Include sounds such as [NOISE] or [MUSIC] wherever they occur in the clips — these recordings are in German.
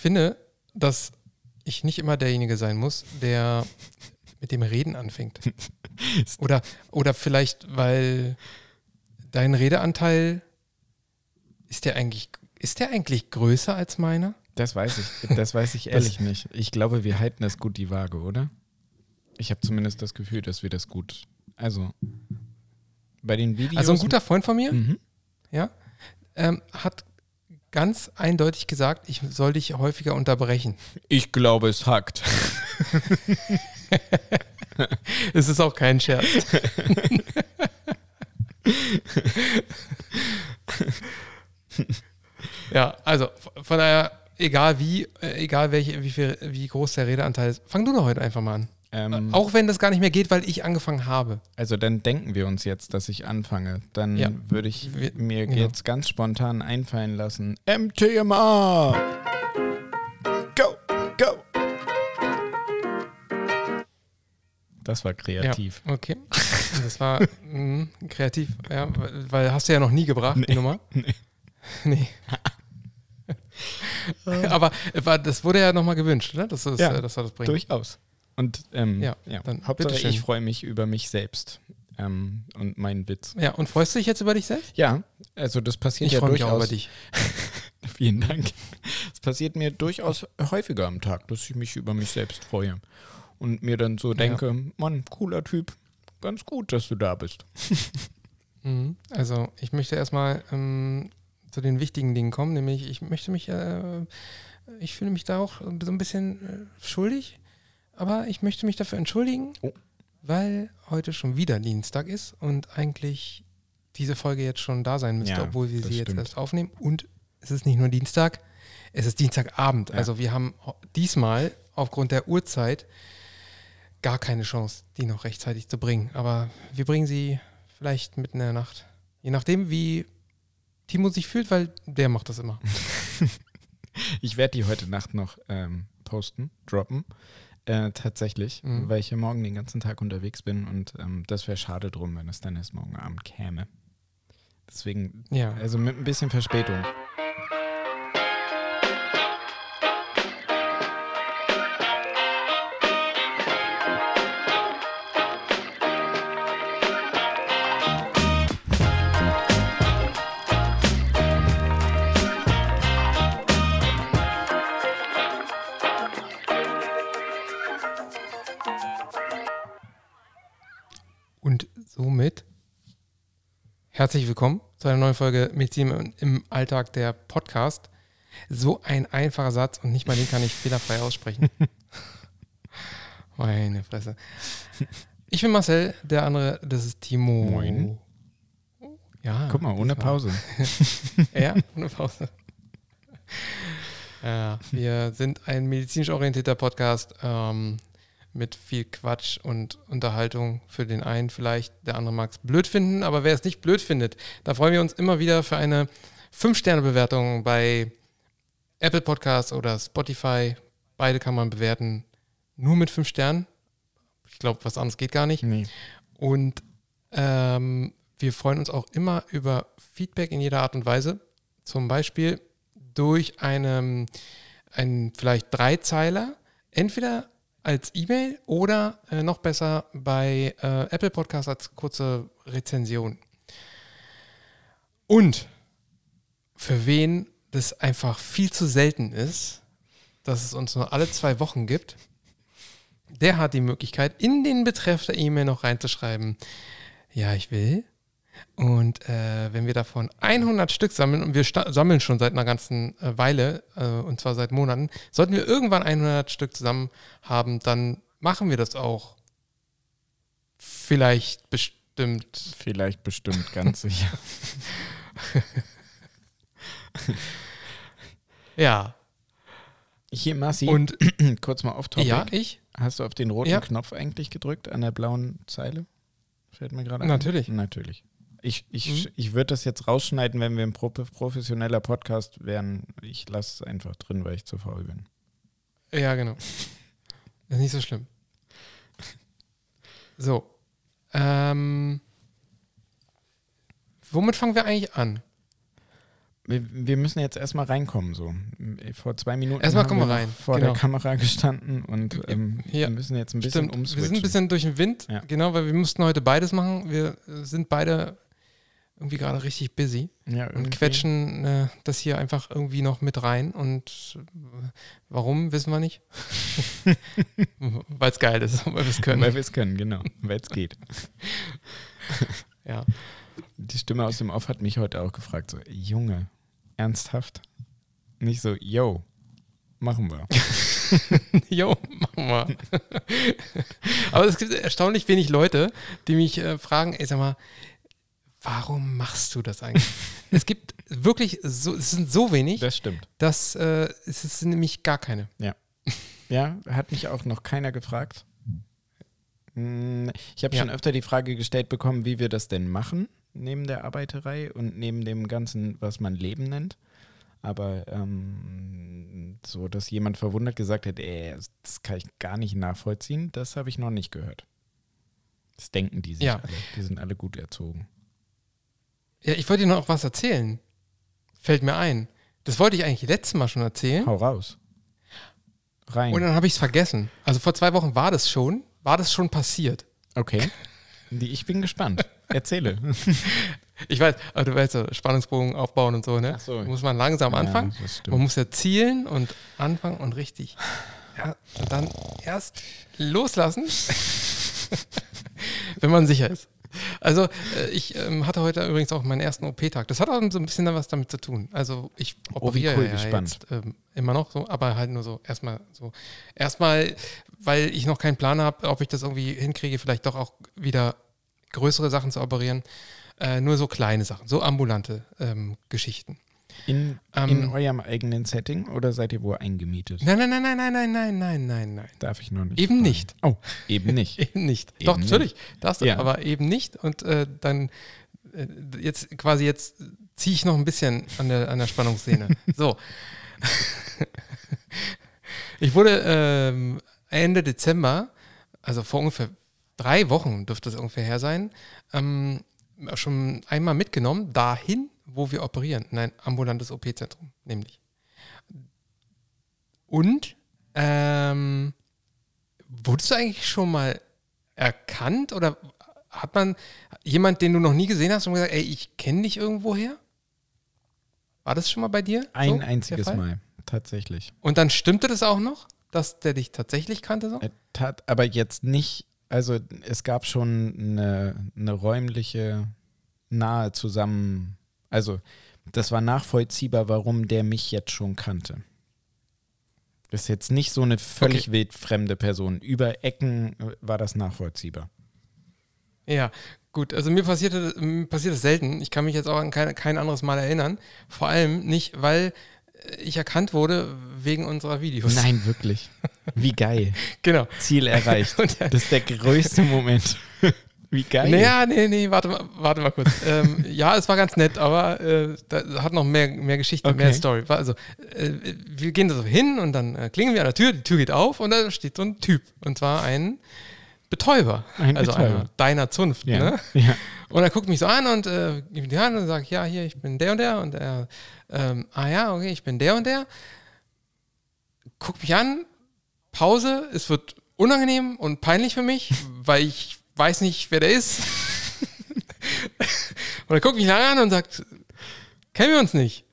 Ich finde, dass ich nicht immer derjenige sein muss, der mit dem Reden anfängt. [LAUGHS] oder, oder vielleicht, weil dein Redeanteil ist der eigentlich, ist der eigentlich größer als meiner? Das weiß ich. Das weiß ich ehrlich das, nicht. Ich glaube, wir halten das gut die Waage, oder? Ich habe zumindest das Gefühl, dass wir das gut. Also bei den Videos. Also ein guter Freund von mir, mhm. ja, ähm, hat ganz eindeutig gesagt, ich soll dich häufiger unterbrechen. Ich glaube, es hackt. [LAUGHS] es ist auch kein Scherz. [LAUGHS] ja, also von daher, egal wie, äh, egal welche, wie, viel, wie groß der Redeanteil ist, fang du doch heute einfach mal an. Ähm, Auch wenn das gar nicht mehr geht, weil ich angefangen habe. Also dann denken wir uns jetzt, dass ich anfange. Dann ja. würde ich mir genau. jetzt ganz spontan einfallen lassen. MTMA! Go, go! Das war kreativ. Ja, okay. Das war mh, kreativ, ja, weil hast du ja noch nie gebracht, nee, die Nummer. [LAUGHS] Nee. [LAUGHS] nee. Aber das wurde ja nochmal gewünscht, oder? Dass, das, ja, dass das bringt. Durchaus. Und ähm, ja, ja, dann Hauptsache ich freue mich über mich selbst ähm, und meinen Witz. Ja, und freust du dich jetzt über dich selbst? Ja, also das passiert ich ja durchaus. Mich auch über dich. [LAUGHS] Vielen Dank. Es passiert mir durchaus häufiger am Tag, dass ich mich über mich selbst freue und mir dann so denke, ja. Mann, cooler Typ, ganz gut, dass du da bist. [LAUGHS] Mhm. Also ich möchte erstmal ähm, zu den wichtigen Dingen kommen, nämlich ich möchte mich, äh, ich fühle mich da auch so ein bisschen äh, schuldig aber ich möchte mich dafür entschuldigen, oh. weil heute schon wieder Dienstag ist und eigentlich diese Folge jetzt schon da sein müsste, ja, obwohl wir sie stimmt. jetzt erst aufnehmen. Und es ist nicht nur Dienstag, es ist Dienstagabend. Ja. Also wir haben diesmal aufgrund der Uhrzeit gar keine Chance, die noch rechtzeitig zu bringen. Aber wir bringen sie vielleicht mitten in der Nacht. Je nachdem, wie Timo sich fühlt, weil der macht das immer. [LAUGHS] ich werde die heute Nacht noch ähm, posten, droppen. Äh, tatsächlich, mhm. weil ich ja morgen den ganzen Tag unterwegs bin und ähm, das wäre schade drum, wenn es dann erst morgen Abend käme. Deswegen, ja. also mit ein bisschen Verspätung. Herzlich willkommen zu einer neuen Folge Medizin im Alltag, der Podcast. So ein einfacher Satz und nicht mal den kann ich fehlerfrei aussprechen. [LAUGHS] Meine Fresse. Ich bin Marcel, der andere, das ist Timo. Moin. Ja. Guck mal, ohne Pause. [LAUGHS] ja, ohne Pause. Ja, [LAUGHS] wir sind ein medizinisch orientierter Podcast. Ähm, mit viel Quatsch und Unterhaltung für den einen vielleicht. Der andere mag es blöd finden, aber wer es nicht blöd findet, da freuen wir uns immer wieder für eine 5-Sterne-Bewertung bei Apple Podcasts oder Spotify. Beide kann man bewerten nur mit 5 Sternen. Ich glaube, was anderes geht gar nicht. Nee. Und ähm, wir freuen uns auch immer über Feedback in jeder Art und Weise. Zum Beispiel durch einen, einen vielleicht Dreizeiler. Entweder als E-Mail oder äh, noch besser bei äh, Apple Podcast als kurze Rezension. Und für wen das einfach viel zu selten ist, dass es uns nur alle zwei Wochen gibt, der hat die Möglichkeit, in den Betreff der E-Mail noch reinzuschreiben, ja, ich will und äh, wenn wir davon 100 Stück sammeln, und wir sammeln schon seit einer ganzen äh, Weile, äh, und zwar seit Monaten, sollten wir irgendwann 100 Stück zusammen haben, dann machen wir das auch. Vielleicht bestimmt. Vielleicht bestimmt, ganz [LAUGHS] sicher. ja. Hier, Marci, und [CLEARS THROAT] kurz mal auf Topic. Ja, ich? Hast du auf den roten ja. Knopf eigentlich gedrückt an der blauen Zeile? Fällt mir gerade ein. Natürlich. Natürlich. Ich, ich, mhm. ich würde das jetzt rausschneiden, wenn wir ein professioneller Podcast wären. Ich lasse es einfach drin, weil ich zu faul bin. Ja, genau. ist nicht so schlimm. So. Ähm, womit fangen wir eigentlich an? Wir, wir müssen jetzt erstmal reinkommen, so. Vor zwei Minuten Erstmal haben wir noch rein, vor genau. der Kamera gestanden und ähm, Ja, wir müssen jetzt ein bisschen Stimmt, wir umswitchen. sind ein bisschen durch den Wind, Ja. genau, weil wir mussten heute beides machen. Wir sind beide irgendwie gerade richtig busy ja, und quetschen äh, das hier einfach irgendwie noch mit rein. Und äh, warum, wissen wir nicht. [LAUGHS] weil es geil ist, weil wir es können. Weil wir es können, genau. Weil es geht. [LAUGHS] Ja. Die Stimme aus dem Off hat mich heute auch gefragt, so, Junge, ernsthaft? Nicht so, yo, machen wir. [LAUGHS] Jo, machen wir. Aber es gibt erstaunlich wenig Leute, die mich äh, fragen, ey, sag mal, warum machst du das eigentlich? [LAUGHS] es gibt wirklich, so, es sind so wenig, Das stimmt. dass äh, es sind nämlich gar keine. Ja, hat mich auch noch keiner gefragt. Hm, Ich habe Ja. schon öfter die Frage gestellt bekommen, wie wir das denn machen, neben der Arbeiterei und neben dem Ganzen, was man Leben nennt. Aber ähm, so, dass jemand verwundert gesagt hat, ey, das kann ich gar nicht nachvollziehen, das habe ich noch nicht gehört. Das denken die sich Ja. alle. Die sind alle gut erzogen. Ja, ich wollte dir noch was erzählen. Fällt mir ein. Das wollte ich eigentlich letztes Mal schon erzählen. Hau raus. Rein. Und dann habe ich es vergessen. Also vor zwei Wochen war das schon, war das schon passiert. okay. Die, ich bin gespannt. Erzähle. [LAUGHS] Ich weiß, aber du weißt Spannungsbogen aufbauen und so, ne? Ach so. Muss man langsam anfangen. Ja. Man muss ja zielen und anfangen und richtig. Ja, und dann erst loslassen, [LAUGHS] wenn man sicher ist. Also äh, ich ähm, hatte heute übrigens auch meinen ersten OP-Tag. Das hat auch so ein bisschen was damit zu tun. Also ich Oh, operiere cool, ja jetzt ähm, immer noch so, aber halt nur so erstmal so. Erstmal, weil ich noch keinen Plan habe, ob ich das irgendwie hinkriege, vielleicht doch auch wieder größere Sachen zu operieren. Äh, nur so kleine Sachen, so ambulante ähm, Geschichten. In, Ähm, in eurem eigenen Setting oder seid ihr wo eingemietet? Nein, nein, nein, nein, nein, nein, nein, nein, nein, nein. Darf ich noch nicht. Eben fragen. nicht. Oh, eben nicht. [LAUGHS] Eben nicht. Eben Doch, nicht. natürlich, darfst du, Ja. aber eben nicht. Und äh, dann äh, jetzt quasi jetzt ziehe ich noch ein bisschen an der, an der Spannungsszene. [LAUGHS] so. ich wurde ähm, Ende Dezember, also vor ungefähr drei Wochen dürfte es ungefähr her sein, ähm, schon einmal mitgenommen, dahin, wo wir operieren, in ein ambulantes OP-Zentrum, nämlich. Und ähm, wurdest du eigentlich schon mal erkannt oder hat man jemand, den du noch nie gesehen hast, und gesagt, ey, ich kenne dich irgendwoher? War das schon mal bei dir? Ein so, einziges? Mal, tatsächlich. Und dann stimmte das auch noch, dass der dich tatsächlich kannte? So? Er tat, aber jetzt nicht, also es gab schon eine, eine räumliche, nahe zusammen, also das war nachvollziehbar, warum der mich jetzt schon kannte. Das ist jetzt nicht so eine völlig wildfremde Person. Über Ecken äh, war das nachvollziehbar. Ja, gut. Also mir passierte, mir passiert das selten. Ich kann mich jetzt auch an kein, kein anderes Mal erinnern. Vor allem nicht, weil äh, ich erkannt wurde wegen unserer Videos. Nein, [LAUGHS] wirklich. Wie geil. Genau. Ziel erreicht. [LAUGHS] Das ist der größte Moment. [LAUGHS] Wie geil. Naja, nee, nee, warte mal, warte mal kurz. ähm, [LAUGHS] ja, es war ganz nett, aber äh, da hat noch mehr, mehr Geschichte, Okay. mehr Story. Also, äh, wir gehen da so hin und dann äh, klingen wir an der Tür, die Tür geht auf und da steht so ein Typ. Und zwar ein Betäuber. Ein also Betäuber. einer deiner Zunft. Ja. Ne? ja. Und er guckt mich so an und äh, gibt mir die Hand und sagt, ja, hier, ich bin der und der. Und er, ähm, ah ja, okay, ich bin der und der. Guckt mich an, Pause, es wird unangenehm und peinlich für mich, [LAUGHS] weil ich weiß nicht, wer der ist. [LAUGHS] und er guckt mich lange an und sagt, kennen wir uns nicht?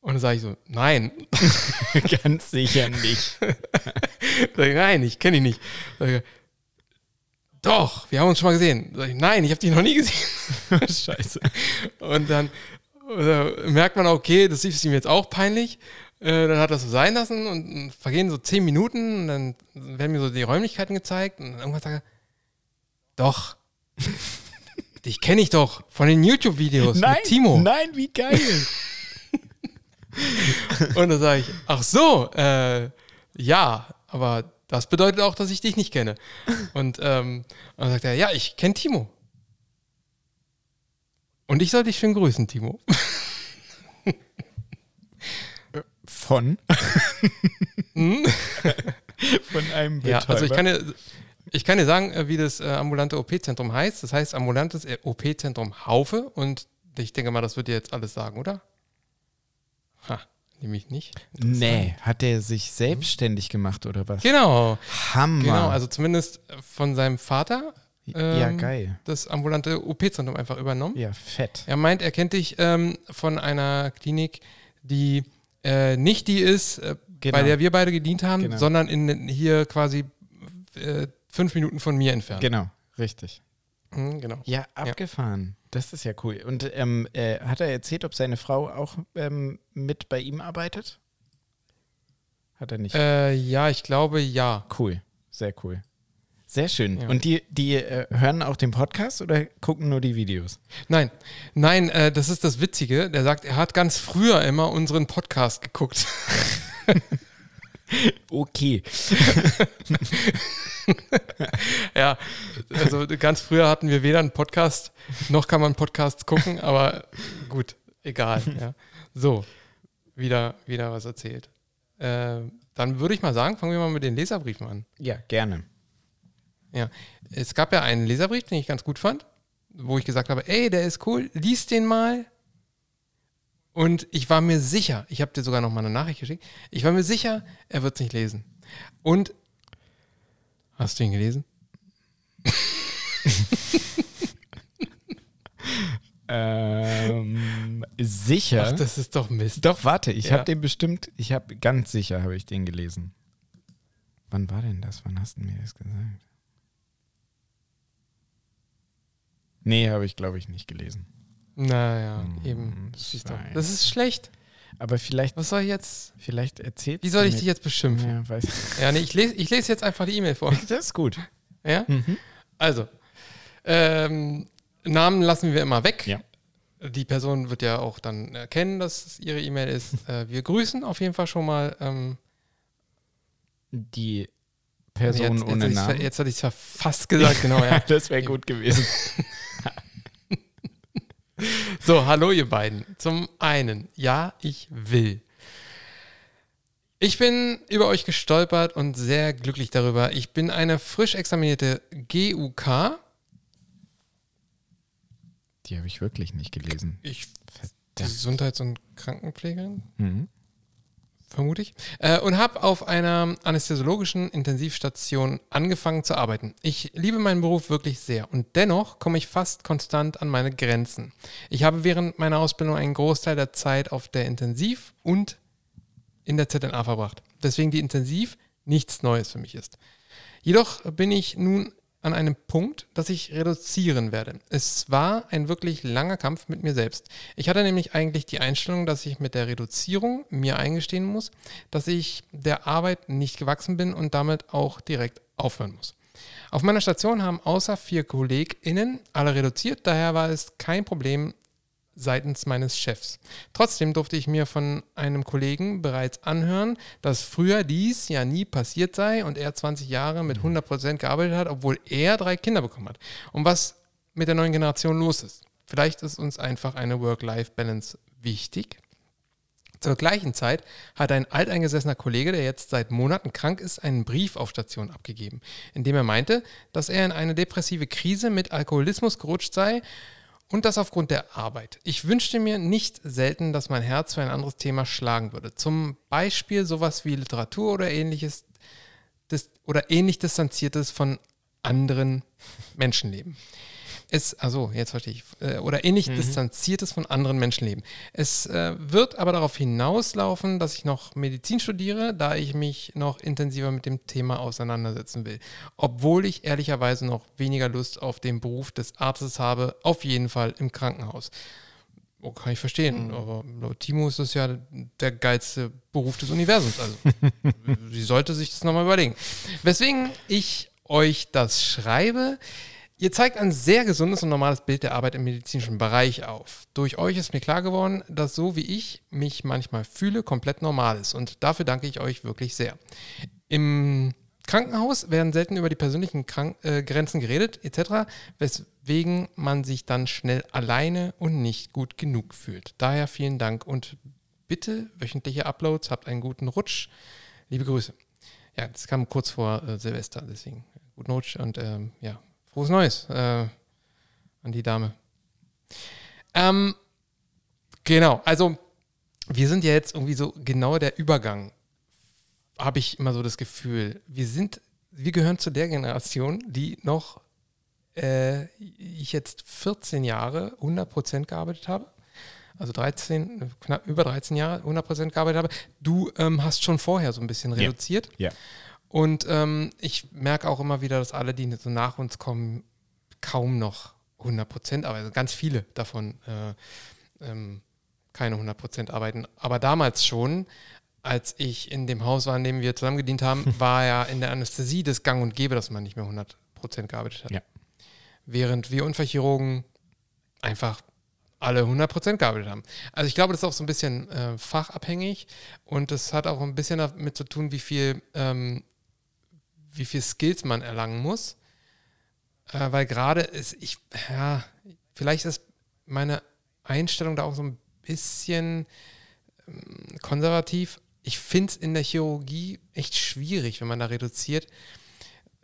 Und dann sage ich so, nein. [LAUGHS] Ganz sicher nicht. [LAUGHS] Sag ich, nein, ich kenne ihn nicht. Sag ich, Doch, wir haben uns schon mal gesehen. Sag ich, nein, ich habe dich noch nie gesehen. Scheiße. Und dann äh, merkt man, okay, das ist ihm jetzt auch peinlich. Äh, dann hat er es so sein lassen und äh, vergehen so zehn Minuten und dann werden mir so die Räumlichkeiten gezeigt und irgendwann sagt er, doch, dich kenne ich doch von den YouTube-Videos Nein, mit Timo. nein, wie geil. [LAUGHS] Und dann sage ich, ach so, äh, ja, aber das bedeutet auch, dass ich dich nicht kenne. Und ähm, dann sagt er, ja, ich kenne Timo. Und ich soll dich schön grüßen, Timo. Von? Hm? Von einem Ja, Betäuber. also ich kann dir, ich kann dir sagen, äh, wie das äh, ambulante OP-Zentrum heißt. Das heißt ambulantes äh, OP-Zentrum Haufe und ich denke mal, das wird dir jetzt alles sagen, oder? Ha, nämlich nicht. Nee, hat er sich selbstständig gemacht oder was? Genau. Hammer. Genau, also zumindest von seinem Vater ja, ähm, geil. das ambulante OP-Zentrum einfach übernommen. Ja, fett. Er meint, er kennt dich ähm, von einer Klinik, die äh, nicht die ist, äh, Genau. bei der wir beide gedient haben, Genau. sondern in, hier quasi äh, fünf Minuten von mir entfernt. Genau, richtig. Mhm, genau. Ja, abgefahren. Das ist ja cool. Und ähm, äh, hat er erzählt, ob seine Frau auch ähm, mit bei ihm arbeitet? Hat er nicht. Äh, ja, ich glaube ja. Cool. Sehr cool. Sehr schön. Ja. Und die, die äh, hören auch den Podcast oder gucken nur die Videos? Nein, nein, äh, das ist das Witzige. Der sagt, er hat ganz früher immer unseren Podcast geguckt. [LAUGHS] Okay. [LAUGHS] [LAUGHS] ja, also ganz früher hatten wir weder einen Podcast, noch kann man Podcasts gucken, aber gut, egal. Ja. So, wieder, wieder was erzählt. Äh, dann würde ich mal sagen, fangen wir mal mit den Leserbriefen an. Ja, gerne. Ja, es gab ja einen Leserbrief, den ich ganz gut fand, wo ich gesagt habe, ey, der ist cool, lies den mal. Und ich war mir sicher, ich habe dir sogar noch mal eine Nachricht geschickt, ich war mir sicher, er wird es nicht lesen. Und hast du ihn gelesen? Ähm, sicher. Ach, das ist doch Mist. Doch, warte, ich Ja. habe den bestimmt, ich habe ganz sicher, habe ich den gelesen. Wann war denn das? Wann hast du mir das gesagt? Nee, habe ich, glaube ich, nicht gelesen. Naja, Hm, eben. Das ist schlecht. Aber vielleicht, Was soll ich jetzt? vielleicht erzählt Wie soll ich dich jetzt beschimpfen? Ja, weiß Ja, nee, ich lese ich lese jetzt einfach die E-Mail vor. Das ist gut. Ja? Mhm. Also, ähm, Namen lassen wir immer weg. Ja. Die Person wird ja auch dann erkennen, dass es ihre E-Mail ist. [LAUGHS] Äh, wir grüßen auf jeden Fall schon mal. Ähm, Die Person jetzt, ohne jetzt, Namen. Jetzt hatte ich es ja fast gesagt, genau. Ja. [LAUGHS] das wäre gut gewesen. [LAUGHS] So, hallo ihr beiden. Zum einen, ja, ich will. Ich bin über euch gestolpert und sehr glücklich darüber. Ich bin eine frisch examinierte GUK. Die habe ich wirklich nicht gelesen. Ich. Gesundheits- und Krankenpflegerin. Mhm. Vermute ich, äh, und habe auf einer anästhesiologischen Intensivstation angefangen zu arbeiten. Ich liebe meinen Beruf wirklich sehr und dennoch komme ich fast konstant an meine Grenzen. Ich habe während meiner Ausbildung einen Großteil der Zeit auf der Intensiv und in der ZNA verbracht, weswegen die Intensiv nichts Neues für mich ist. Jedoch bin ich nun an einem Punkt, dass ich reduzieren werde. Es war ein wirklich langer Kampf mit mir selbst. Ich hatte nämlich eigentlich die Einstellung, dass ich mit der Reduzierung mir eingestehen muss, dass ich der Arbeit nicht gewachsen bin und damit auch direkt aufhören muss. Auf meiner Station haben außer vier KollegInnen alle reduziert, daher war es kein Problem seitens meines Chefs. Trotzdem durfte ich mir von einem Kollegen bereits anhören, dass früher dies ja nie passiert sei und er 20 Jahre mit 100% gearbeitet hat, obwohl er drei Kinder bekommen hat. Und was mit der neuen Generation los ist. Vielleicht ist uns einfach eine Work-Life-Balance wichtig. Zur gleichen Zeit hat ein alteingesessener Kollege, der jetzt seit Monaten krank ist, einen Brief auf Station abgegeben, in dem er meinte, dass er in eine depressive Krise mit Alkoholismus gerutscht sei und das aufgrund der Arbeit. Ich wünschte mir nicht selten, dass mein Herz für ein anderes Thema schlagen würde. Zum Beispiel sowas wie Literatur oder ähnliches oder ähnlich distanziertes von anderen Menschenleben. Es, also jetzt verstehe ich, äh, oder ähnlich distanziertes von anderen Menschenleben. Es äh, wird aber darauf hinauslaufen, dass ich noch Medizin studiere, da ich mich noch intensiver mit dem Thema auseinandersetzen will. Obwohl ich ehrlicherweise noch weniger Lust auf den Beruf des Arztes habe, auf jeden Fall im Krankenhaus. Oh, kann ich verstehen, aber laut Timo ist das ja der geilste Beruf des Universums. Also, [LAUGHS] sie sollte sich das nochmal überlegen. Weswegen ich euch das schreibe, Ihr zeigt ein sehr gesundes und normales Bild der Arbeit im medizinischen Bereich auf. Durch euch ist mir klar geworden, dass so wie ich mich manchmal fühle, komplett normal ist. Und dafür danke ich euch wirklich sehr. Im Krankenhaus werden selten über die persönlichen Krank äh, Grenzen geredet, etc., weswegen man sich dann schnell alleine und nicht gut genug fühlt. Daher vielen Dank und bitte wöchentliche Uploads, habt einen guten Rutsch. Liebe Grüße. Ja, das kam kurz vor äh, Silvester, deswegen guten Rutsch und ähm, ja, frohes Neues äh, an die Dame. Ähm, genau, also wir sind ja jetzt irgendwie so genau der Übergang, habe ich immer so das Gefühl. Wir sind, wir gehören zu der Generation, die noch, äh, ich jetzt 14 Jahre 100% gearbeitet habe. Also 13, knapp über 13 Jahre 100% gearbeitet habe. Du ähm, hast schon vorher so ein bisschen reduziert. Ja. Und ähm, ich merke auch immer wieder, dass alle, die so nach uns kommen, kaum noch 100 Prozent, aber also ganz viele davon äh, ähm, keine 100 Prozent arbeiten. Aber damals schon, als ich in dem Haus war, in dem wir zusammen gedient haben, [LAUGHS] war ja in der Anästhesie das Gang und Gäbe, dass man nicht mehr 100 Prozent gearbeitet hat. Ja. Während wir Unfallchirurgen einfach alle 100 Prozent gearbeitet haben. Also ich glaube, das ist auch so ein bisschen äh, fachabhängig und das hat auch ein bisschen damit zu tun, wie viel, ähm, wie viel Skills man erlangen muss. Äh, weil gerade ist, ich, ja, vielleicht ist meine Einstellung da auch so ein bisschen ähm, konservativ. Ich finde es in der Chirurgie echt schwierig, wenn man da reduziert,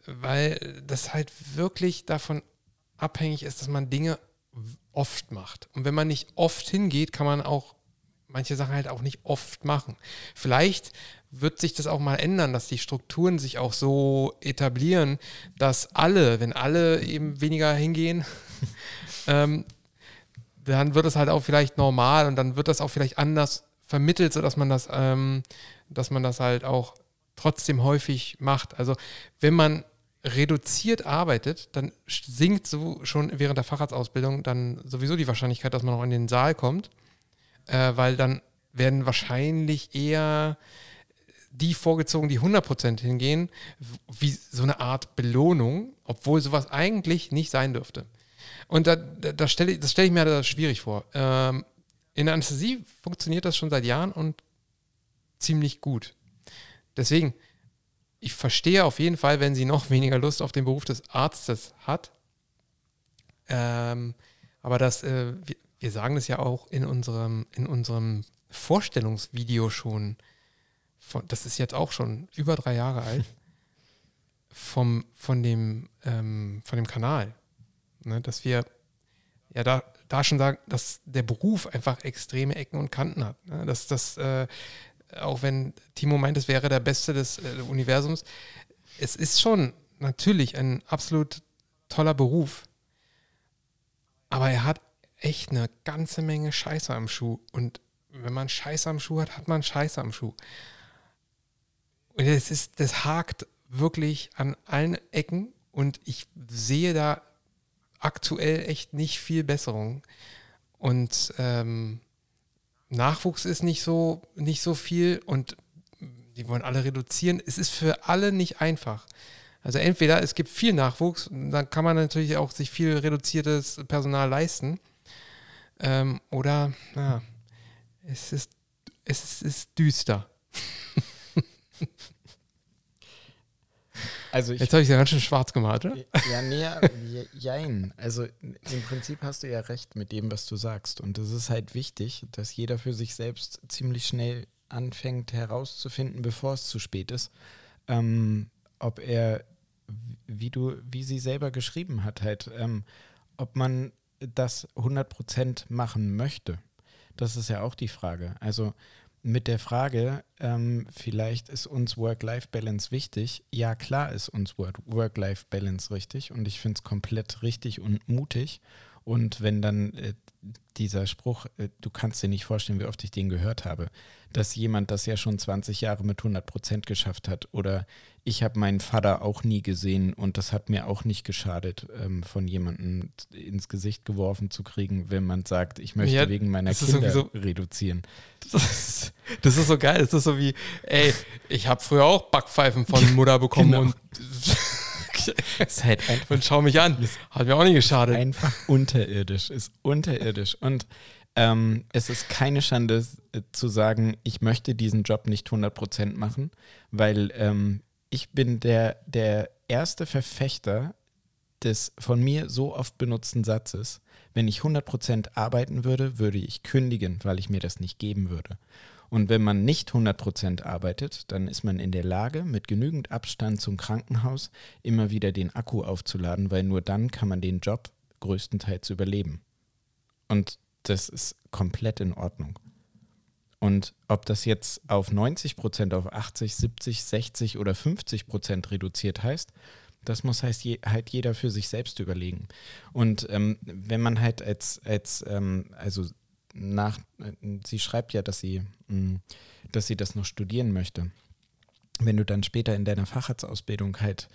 weil das halt wirklich davon abhängig ist, dass man Dinge oft macht. Und wenn man nicht oft hingeht, kann man auch manche Sachen halt auch nicht oft machen. Vielleicht wird sich das auch mal ändern, dass die Strukturen sich auch so etablieren, dass alle, wenn alle eben weniger hingehen, [LAUGHS] ähm, dann wird es halt auch vielleicht normal und dann wird das auch vielleicht anders vermittelt, sodass man das, ähm, dass man das halt auch trotzdem häufig macht. Also wenn man reduziert arbeitet, dann sinkt so schon während der Facharztausbildung dann sowieso die Wahrscheinlichkeit, dass man auch in den Saal kommt, äh, weil dann werden wahrscheinlich eher die vorgezogen, die 100% hingehen, wie so eine Art Belohnung, obwohl sowas eigentlich nicht sein dürfte. Und da, da stelle ich, das stelle ich mir da schwierig vor. Ähm, in der Anästhesie funktioniert das schon seit Jahren und ziemlich gut. Deswegen, ich verstehe auf jeden Fall, wenn sie noch [LAUGHS] weniger Lust auf den Beruf des Arztes hat. Ähm, aber das, äh, wir, wir, sagen das ja auch in unserem, in unserem Vorstellungsvideo schon. Von, das ist jetzt auch schon über drei Jahre alt. [LAUGHS] Vom, von, dem, ähm, von dem Kanal. Ne, dass wir ja da, da schon sagen, dass der Beruf einfach extreme Ecken und Kanten hat. Ne? Dass das, äh, auch wenn Timo meint, es wäre der Beste des äh, Universums, es ist schon natürlich ein absolut toller Beruf. Aber er hat echt eine ganze Menge Scheiße am Schuh. Und wenn man Scheiße am Schuh hat, hat man Scheiße am Schuh. Und es ist, das hakt wirklich an allen Ecken und ich sehe da aktuell echt nicht viel Besserung. Und ähm, Nachwuchs ist nicht so, nicht so viel und die wollen alle reduzieren. Es ist für alle nicht einfach. Also entweder es gibt viel Nachwuchs, dann kann man natürlich auch sich viel reduziertes Personal leisten. Ähm, oder ja, es ist, es ist düster. Also ich, Jetzt habe ich ja ganz schön schwarz gemalt, oder? Ja, nee, jein. Also im Prinzip hast du ja recht mit dem, was du sagst. Und es ist halt wichtig, dass jeder für sich selbst ziemlich schnell anfängt herauszufinden, bevor es zu spät ist, ähm, ob er, wie du, wie sie selber geschrieben hat, halt, ähm, ob man das 100% machen möchte. Das ist ja auch die Frage. Also mit der Frage, ähm, vielleicht ist uns Work-Life-Balance wichtig. Ja, klar ist uns Work-Life-Balance richtig und ich finde es komplett richtig und mutig. Und wenn dann äh, dieser Spruch, äh, du kannst dir nicht vorstellen, wie oft ich den gehört habe, dass jemand das ja schon 20 Jahre mit 100 Prozent geschafft hat oder ich habe meinen Vater auch nie gesehen und das hat mir auch nicht geschadet, ähm, von jemandem ins Gesicht geworfen zu kriegen, wenn man sagt, ich möchte ja, wegen meiner Kinder so, reduzieren. [LAUGHS] Das ist, das ist, so geil. Das ist so wie, ey, ich habe früher auch Backpfeifen von Mutter bekommen genau. und ist halt einfach, und schau mich an. Hat mir auch nicht geschadet. Einfach unterirdisch, ist unterirdisch. Und ähm, es ist keine Schande äh, zu sagen, ich möchte diesen Job nicht 100% machen, weil ähm, ich bin der, der erste Verfechter des von mir so oft benutzten Satzes, wenn ich 100% arbeiten würde, würde ich kündigen, weil ich mir das nicht geben würde. Und wenn man nicht 100% arbeitet, dann ist man in der Lage, mit genügend Abstand zum Krankenhaus immer wieder den Akku aufzuladen, weil nur dann kann man den Job größtenteils überleben. Und das ist komplett in Ordnung. Und ob das jetzt auf 90 Prozent, auf 80, 70, 60 oder 50 Prozent reduziert heißt, das muss heißt je, halt jeder für sich selbst überlegen. Und ähm, wenn man halt als, als ähm, also nach, äh, sie schreibt ja, dass sie, mm, dass sie das noch studieren möchte. Wenn du dann später in deiner Facharztausbildung halt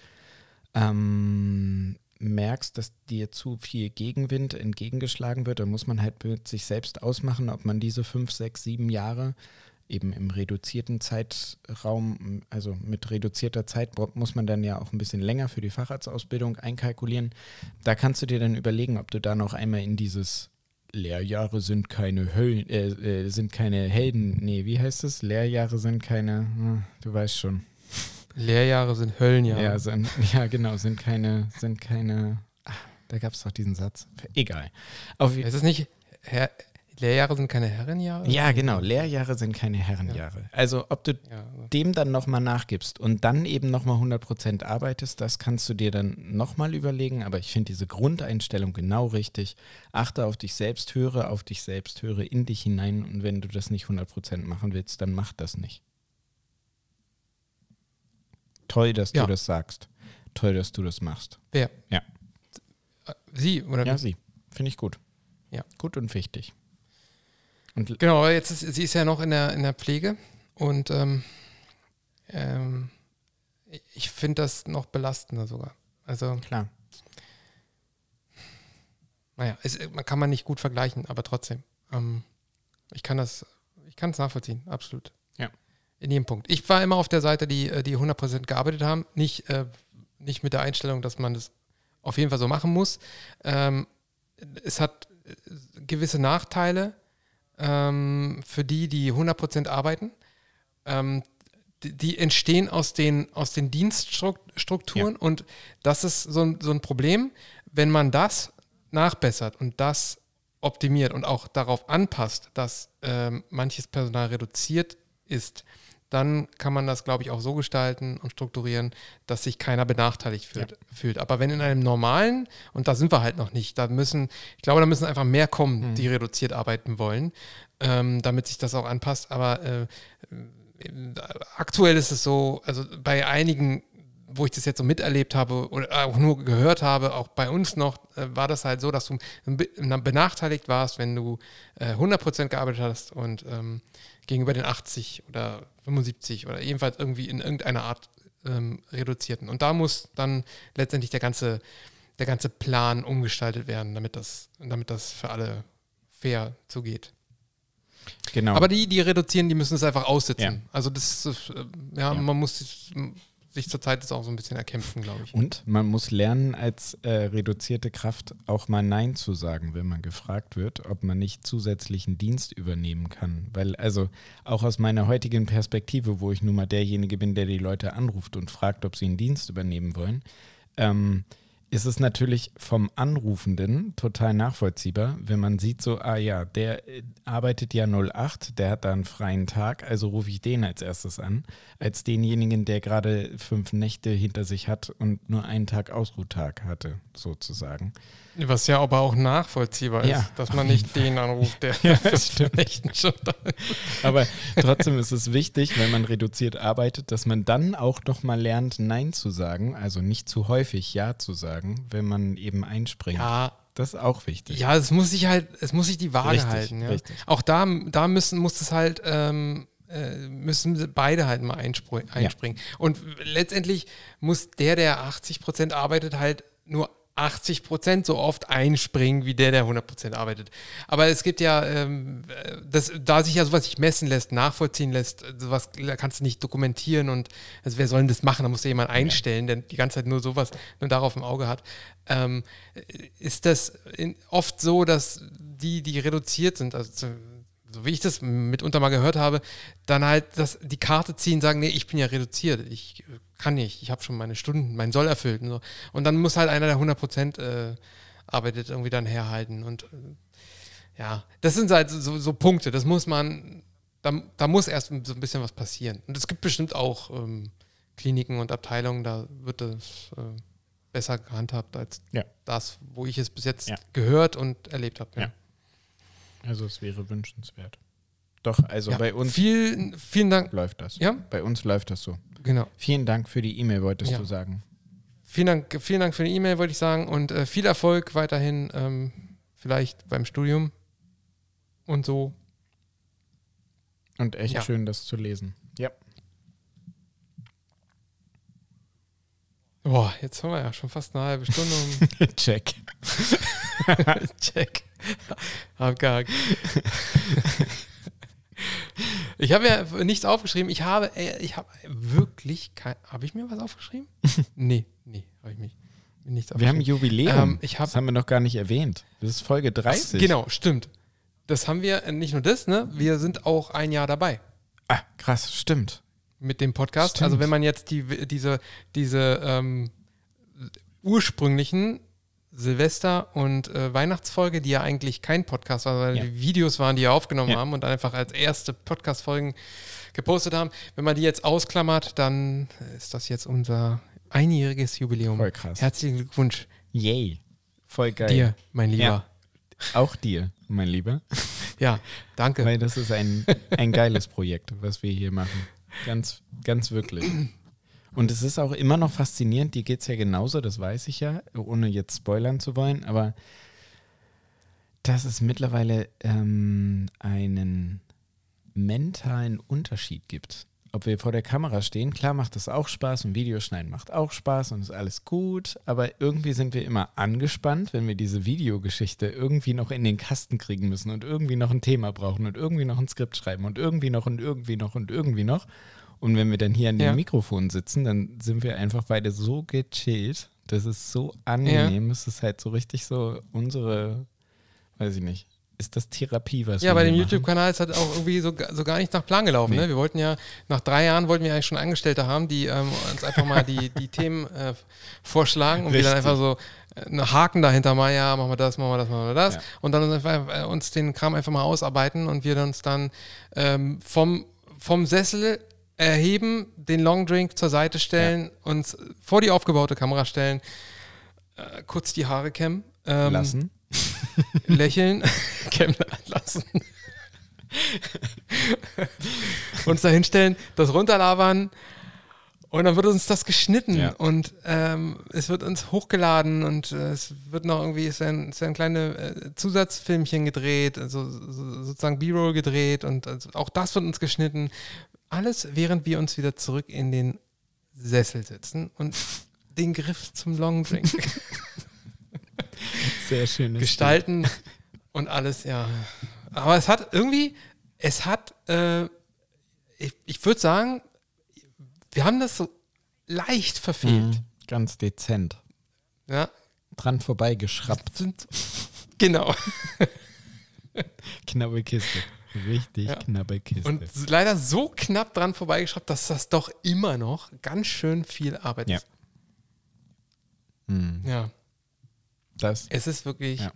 ähm, merkst, dass dir zu viel Gegenwind entgegengeschlagen wird, dann muss man halt mit sich selbst ausmachen, ob man diese fünf, sechs, sieben Jahre eben im reduzierten Zeitraum, also mit reduzierter Zeit muss man dann ja auch ein bisschen länger für die Facharztausbildung einkalkulieren. Da kannst du dir dann überlegen, ob du da noch einmal in dieses Lehrjahre sind keine Höllen, äh, äh, sind keine Helden, nee, wie heißt es? Lehrjahre sind keine, hm, du weißt schon. Lehrjahre sind Höllenjahre. Ja, sind, [LAUGHS] ja genau, sind keine, sind keine, ach, da gab es doch diesen Satz. Egal. Auf, ist es nicht Herr, Lehrjahre sind keine Herrenjahre? Ja, genau. Lehrjahre sind keine Herrenjahre. Ja. Also ob du ja, also. dem dann nochmal nachgibst und dann eben nochmal 100% arbeitest, das kannst du dir dann nochmal überlegen. Aber ich finde diese Grundeinstellung genau richtig. Achte auf dich selbst, höre auf dich selbst, höre in dich hinein. Und wenn du das nicht 100% machen willst, dann mach das nicht. Toll, dass ja. du das sagst. Toll, dass du das machst. Wer? Ja. Sie, oder? Ja, sie. Finde ich gut. Ja. Gut und wichtig. Und genau, jetzt ist sie ist ja noch in der, in der Pflege und ähm, ähm, ich finde das noch belastender sogar. Also klar. Naja, es, man kann man nicht gut vergleichen, aber trotzdem. Ähm, ich kann das, ich kann es nachvollziehen, absolut. Ja. In jedem Punkt. Ich war immer auf der Seite, die, äh, die 100% gearbeitet haben, nicht, äh, nicht mit der Einstellung, dass man das auf jeden Fall so machen muss. Ähm, es hat äh, gewisse Nachteile, ähm, für die, die 100% arbeiten. Ähm, die, die, entstehen aus den, aus den Dienststrukturen ja. und das ist so ein, so ein Problem, wenn man das nachbessert und das optimiert und auch darauf anpasst, dass ähm, manches Personal reduziert ist, dann kann man das, glaube ich, auch so gestalten und strukturieren, dass sich keiner benachteiligt fühlt. Ja. fühlt. Aber wenn in einem normalen, und da sind wir halt noch nicht, da müssen, ich glaube, da müssen einfach mehr kommen, mhm. die reduziert arbeiten wollen, ähm, damit sich das auch anpasst. Aber äh, aktuell ist es so, also bei einigen wo ich das jetzt so miterlebt habe oder auch nur gehört habe, auch bei uns noch, äh, war das halt so, dass du benachteiligt warst, wenn du äh, 100% gearbeitet hast und ähm, gegenüber den 80 oder 75 oder jedenfalls irgendwie in irgendeiner Art ähm, reduzierten. Und da muss dann letztendlich der ganze, der ganze Plan umgestaltet werden, damit das, damit das für alle fair zugeht. Genau. Aber die, die reduzieren, die müssen es einfach aussitzen. Ja. Also das, ist, äh, ja, ja, man muss sich zurzeit das auch so ein bisschen erkämpfen, glaube ich. Und man muss lernen, als äh, reduzierte Kraft auch mal Nein zu sagen, wenn man gefragt wird, ob man nicht zusätzlichen Dienst übernehmen kann. Weil, also auch aus meiner heutigen Perspektive, wo ich nun mal derjenige bin, der die Leute anruft und fragt, ob sie einen Dienst übernehmen wollen, ähm, ist es natürlich vom Anrufenden total nachvollziehbar, wenn man sieht so, ah ja, der äh, arbeitet ja 08, der hat da einen freien Tag, also rufe ich den als erstes an, als denjenigen, der gerade fünf Nächte hinter sich hat und nur einen Tag Ausruhtag hatte, sozusagen. Was ja aber auch nachvollziehbar ja, ist, dass man nicht den anruft, der [LAUGHS] ja, [LAUGHS] Nächten schon da ist. Aber trotzdem ist es wichtig, wenn man reduziert arbeitet, dass man dann auch noch mal lernt, Nein zu sagen, also nicht zu häufig Ja zu sagen, wenn man eben einspringt. Ja, das ist auch wichtig. Ja, es muss sich halt, es muss sich die Waage richtig, halten. Ja. Richtig. Auch da, da müssen, muss es halt, ähm, äh, müssen beide halt mal einspringen. Ja. Und letztendlich muss der, der 80 Prozent arbeitet, halt nur 80 Prozent so oft einspringen wie der, der 100 Prozent arbeitet. Aber es gibt ja, ähm, das, da sich ja sowas nicht messen lässt, nachvollziehen lässt, sowas kannst du nicht dokumentieren und also wer soll denn das machen? Da muss ja jemand einstellen, der die ganze Zeit nur sowas nur darauf im Auge hat. Ähm, ist das oft so, dass die, die reduziert sind, also so wie ich das mitunter mal gehört habe, dann halt das, die Karte ziehen, sagen, nee, ich bin ja reduziert, ich kann nicht, ich habe schon meine Stunden, mein Soll erfüllt. Und, so. und dann muss halt einer, der 100% äh, arbeitet, irgendwie dann herhalten. Und äh, ja, das sind halt so, so, Punkte, das muss man, da, da, muss erst so ein bisschen was passieren. Und es gibt bestimmt auch ähm, Kliniken und Abteilungen, da wird das äh, besser gehandhabt als ja. das, wo ich es bis jetzt ja. gehört und erlebt habe. Ja. Also es wäre wünschenswert. Doch, also Ja, bei uns Viel, vielen Dank. läuft das. Ja, Bei uns läuft das so. genau. Vielen Dank für die E-Mail, wolltest Ja. du sagen. Vielen Dank, vielen Dank für die E-Mail, wollte ich sagen. Und äh, viel Erfolg weiterhin, ähm, vielleicht beim Studium und so. Und echt Ja. schön, das zu lesen. Ja. Boah, jetzt haben wir ja schon fast eine halbe Stunde. [LAUGHS] Check. [LAUGHS] [LAUGHS] Check. [LAUGHS] Abgehakt. Ich habe ja nichts aufgeschrieben. Ich habe, äh, ich habe wirklich kein. Habe ich mir was aufgeschrieben? [LAUGHS] nee, nee, habe ich mich nichts Wir haben. Jubiläum. Ähm, hab- das haben wir noch gar nicht erwähnt. Das ist Folge 30. Genau, stimmt. Das haben wir, äh, nicht nur das, ne? Wir sind auch ein Jahr dabei Ah, krass, stimmt. mit dem Podcast. Stimmt. Also wenn man jetzt die, diese, diese ähm, ursprünglichen Silvester- und äh, Weihnachtsfolge, die ja eigentlich kein Podcast war, weil Ja. die Videos waren, die wir aufgenommen Ja. haben und einfach als erste Podcast-Folgen gepostet haben. Wenn man die jetzt ausklammert, dann ist das jetzt unser einjähriges Jubiläum. Voll krass. Herzlichen Glückwunsch Yay. Voll geil. dir, mein Lieber. Ja. Auch dir, mein Lieber. Ja, danke. Weil das ist ein, ein geiles Projekt, was wir hier machen. Ganz, ganz wirklich. Und es ist auch immer noch faszinierend, dir geht es ja genauso, das weiß ich ja, ohne jetzt spoilern zu wollen, aber dass es mittlerweile ähm, einen mentalen Unterschied gibt. Ob wir vor der Kamera stehen, klar macht das auch Spaß und Videoschneiden macht auch Spaß und ist alles gut, aber irgendwie sind wir immer angespannt, wenn wir diese Videogeschichte irgendwie noch in den Kasten kriegen müssen und irgendwie noch ein Thema brauchen und irgendwie noch ein Skript schreiben und irgendwie noch und irgendwie noch und irgendwie noch. Und wenn wir dann hier an dem Ja. Mikrofon sitzen, dann sind wir einfach beide so gechillt. Das ist so angenehm. Es ist halt so richtig so unsere, weiß ich nicht, ist das Therapie, was Ja, bei dem? YouTube-Kanal ist halt auch irgendwie so, so gar nicht nach Plan gelaufen. Nee. Ne? Wir wollten ja, nach drei Jahren wollten wir eigentlich schon Angestellte haben, die ähm, uns einfach mal die, die [LAUGHS] Themen äh, vorschlagen und wir dann einfach so äh, einen Haken dahinter mal, ja, machen wir das, machen wir das, machen wir das. Ja. Und dann uns, einfach, äh, uns den Kram einfach mal ausarbeiten und wir uns dann ähm, vom, vom Sessel erheben, den Long Drink zur Seite stellen, uns vor die aufgebaute Kamera stellen, äh, kurz die Haare kämmen. ähm, lassen. [LAUGHS] lächeln, [LAUGHS] kämmen lassen. [LAUGHS] uns da hinstellen, das runterlabern und dann wird uns das geschnitten Ja. und ähm, es wird uns hochgeladen und äh, es wird noch irgendwie, es werden, es werden kleine äh, Zusatzfilmchen gedreht, also so, sozusagen B-Roll gedreht und also auch das wird uns geschnitten. Alles, während wir uns wieder zurück in den Sessel setzen und [LAUGHS] den Griff zum Long Drink [LAUGHS] Sehr schön. gestalten und alles, ja. Aber es hat irgendwie, es hat, äh, ich, ich würde sagen, wir haben das so leicht verfehlt. Mhm. Ganz dezent. Ja, Dran vorbeigeschraubt. sind, genau. [LAUGHS] Knappe Kiste. Richtig Ja. knappe Kiste. Und leider so knapp dran vorbeigeschraubt, dass das doch immer noch ganz schön viel Arbeit Ja. ist. Mhm. Ja, Das, es ist wirklich Ja.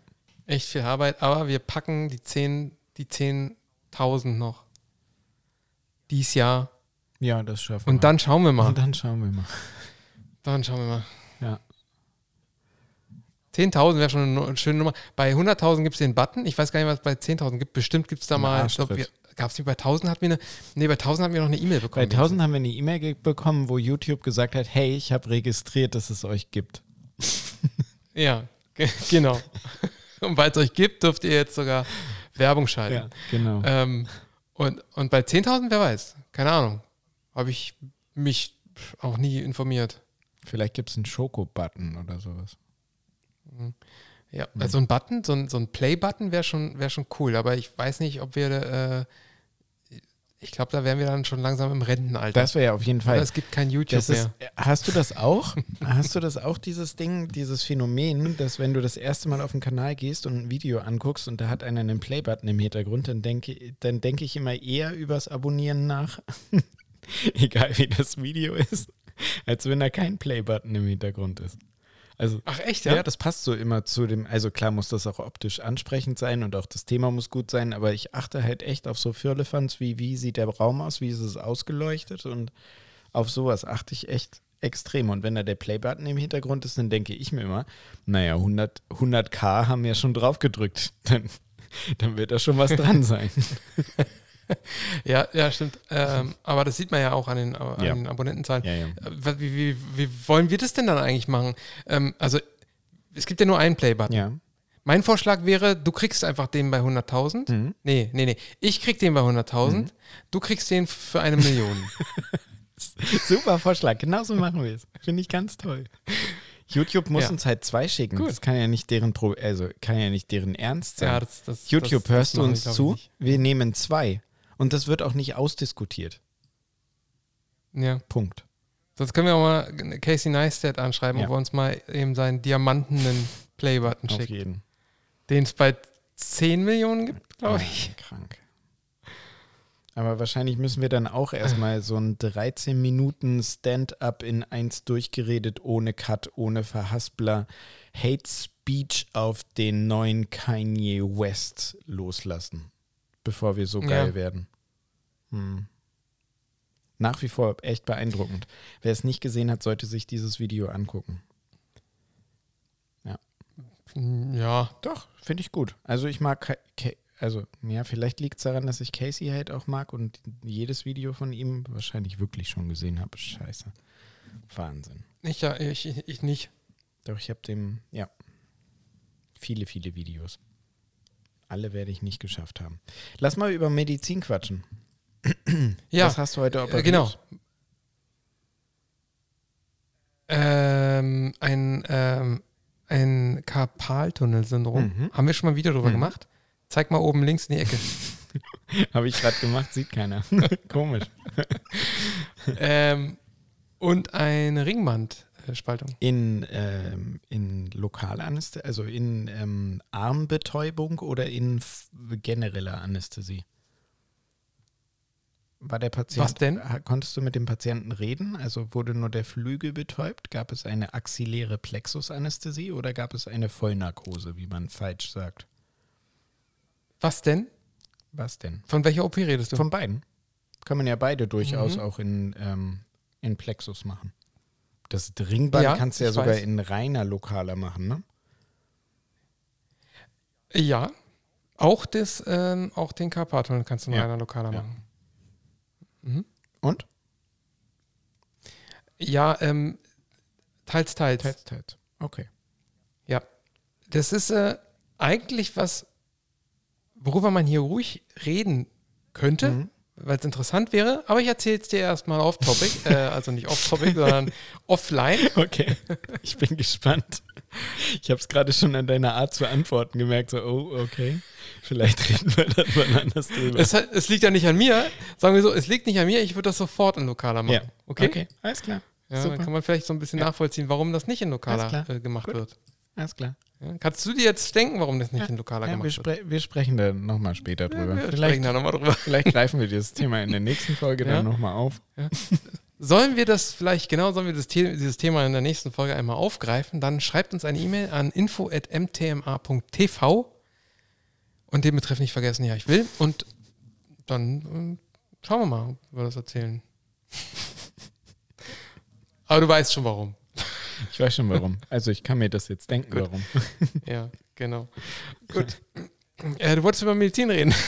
echt viel Arbeit, aber wir packen die 10, die 10.000 noch. Dies Jahr. ja, das schaffen wir. Und dann schauen wir mal. Und dann schauen wir mal. Dann schauen wir mal. Ja. 10.000 wäre schon eine schöne Nummer. Bei 100.000 gibt es den Button. Ich weiß gar nicht, was es bei 10.000 gibt. Bestimmt gibt es da mal. Gab es nicht bei 1.000 hatten wir eine. Nee, bei 1.000 hatten wir noch eine E-Mail Bei bekommen. 1000 haben wir eine E-Mail bekommen, wo YouTube gesagt hat, hey, ich habe registriert, dass es euch gibt. [LAUGHS] Ja, ge genau. [LAUGHS] Und weil es euch gibt, dürft ihr jetzt sogar Werbung schalten. genau. Ähm, und, und bei 10.000, wer weiß. Keine Ahnung. Habe ich mich auch nie informiert. Vielleicht gibt es einen Schoko-Button oder sowas. Ja, Mhm. also ein Button, so ein, so ein Play-Button wäre schon, wär schon cool, aber ich weiß nicht, ob wir, äh, ich glaube, da wären wir dann schon langsam im Rentenalter. Das wäre ja auf jeden Oder Fall. es gibt kein YouTube ist, mehr. hast du das auch? [LAUGHS] hast du das auch, dieses Ding, dieses Phänomen, dass wenn du das erste Mal auf den Kanal gehst und ein Video anguckst und da hat einer einen Playbutton im Hintergrund, dann denke, dann denke ich immer eher übers Abonnieren nach, [LAUGHS] egal wie das Video ist, als wenn da kein Playbutton im Hintergrund ist. Also Ach echt, ja? ja? das passt so immer zu dem, also klar muss das auch optisch ansprechend sein und auch das Thema muss gut sein, aber ich achte halt echt auf so Firlefanz, wie wie sieht der Raum aus, wie ist es ausgeleuchtet und auf sowas achte ich echt extrem. Und wenn da der Playbutton im Hintergrund ist, dann denke ich mir immer, naja, 100, 100k haben ja schon drauf gedrückt, [LAUGHS] dann, dann wird da schon was dran sein. [LAUGHS] [LAUGHS] ja, ja, stimmt. Ähm, aber das sieht man ja auch an den, an Ja. den Abonnentenzahlen. Ja, ja. Wie, wie, wie wollen wir das denn dann eigentlich machen? Ähm, also, es gibt ja nur einen Playbutton. Mein Vorschlag wäre, du kriegst einfach den bei 100.000. Mhm. Nee, nee, nee. Ich krieg den bei 100.000. Du kriegst den für eine Million. [LAUGHS] Super Vorschlag, genauso machen wir es. Finde ich ganz toll. YouTube muss Ja. uns halt zwei schicken. Gut. Das kann ja nicht deren Pro also kann ja nicht deren Ernst sein. ja, das, das, YouTube, das, hörst du uns zu? Wir nehmen zwei. Und das wird auch nicht ausdiskutiert. Ja. Punkt. Sonst können wir auch mal Casey Neistat anschreiben, Ja. ob er uns mal eben seinen diamantenen [LAUGHS] Playbutton Auf schickt. jeden. Den es bei 10 Millionen gibt, glaube ich. Krank. Aber wahrscheinlich müssen wir dann auch erstmal so ein 13 Minuten Stand-up in eins durchgeredet, ohne Cut, ohne Verhaspler, Hate Speech auf den neuen Kanye West loslassen, bevor wir so Ja. geil werden. Hm. Nach wie vor echt beeindruckend. Wer es nicht gesehen hat, sollte sich dieses Video angucken. Ja, Doch, finde ich gut. Also ich mag, Ka- Ka- also ja, vielleicht liegt es daran, dass ich Casey halt auch mag und jedes Video von ihm wahrscheinlich wirklich schon gesehen habe. Scheiße. Wahnsinn. ich, ja, ich, ich nicht. Doch ich habe dem, ja, viele, viele Videos. Alle werde ich nicht geschafft haben. Lass mal über Medizin quatschen. [CLEARS THROAT] Ja, Was hast du heute äh, operiert? genau. Ähm, ein, ähm, ein Karpaltunnelsyndrom. Mhm. Haben wir schon mal ein Video drüber Mhm. gemacht? Zeig mal oben links in die Ecke. [LAUGHS] Habe ich gerade gemacht, sieht keiner. [LAUGHS] Komisch. ähm, und eine Ringbandspaltung. In, ähm, in Lokalanästhesie, also in ähm, Armbetäubung oder in genereller Anästhesie? War der Patient, Was denn? konntest du mit dem Patienten reden? Also wurde nur der Flügel betäubt? Gab es eine axilläre Plexusanästhesie oder gab es eine Vollnarkose, wie man falsch sagt? Was denn? Was denn? Von welcher OP redest du? Von beiden. Kann man ja beide durchaus Mhm. auch in, ähm, in Plexus machen. Das Ringband Ja, kannst du ja sogar weiß. in reiner Lokaler machen, ne? ja. Auch, das, ähm, auch den Karpaltunnel kannst du in Ja. einer Lokaler Ja. machen. Mhm. Und? Ja, ähm, teils, teils. Teils, teils. Okay. Das ist äh, eigentlich was, worüber man hier ruhig reden könnte, Mhm. Weil es interessant wäre. Aber ich erzähle es dir erstmal off-topic, äh, also nicht off-topic, sondern [LAUGHS] offline. Okay, ich bin gespannt. Ich habe es gerade schon an deiner Art zu antworten gemerkt, so, oh, okay, vielleicht reden wir dann wann anders drüber. Es, es liegt ja nicht an mir. Sagen wir so, es liegt nicht an mir, ich würde das sofort in Lokaler machen. Ja. Okay? okay, alles klar. Ja, Super. dann kann man vielleicht so ein bisschen Ja. nachvollziehen, warum das nicht in Lokaler äh, gemacht Gut. wird. Alles klar. Ja? Kannst du dir jetzt denken, warum das nicht Ja. in Lokaler Ja, wir, gemacht wird? spre wir sprechen da nochmal später drüber. Wir vielleicht, sprechen da nochmal drüber. vielleicht greifen wir dieses Thema in der nächsten Folge dann nochmal auf. Sollen wir das vielleicht, genau, sollen wir das dieses Thema in der nächsten Folge einmal aufgreifen? Dann schreibt uns eine E-Mail an info.mtma.tv und den Betreff nicht vergessen, ja, ich will. Und dann ähm, schauen wir mal, ob wir das erzählen. [LAUGHS] Aber du weißt schon warum. Ich weiß schon warum. Also ich kann mir das jetzt denken, Gut. warum. [LAUGHS] Ja, genau. Gut. Äh, du wolltest über Medizin reden. [LAUGHS]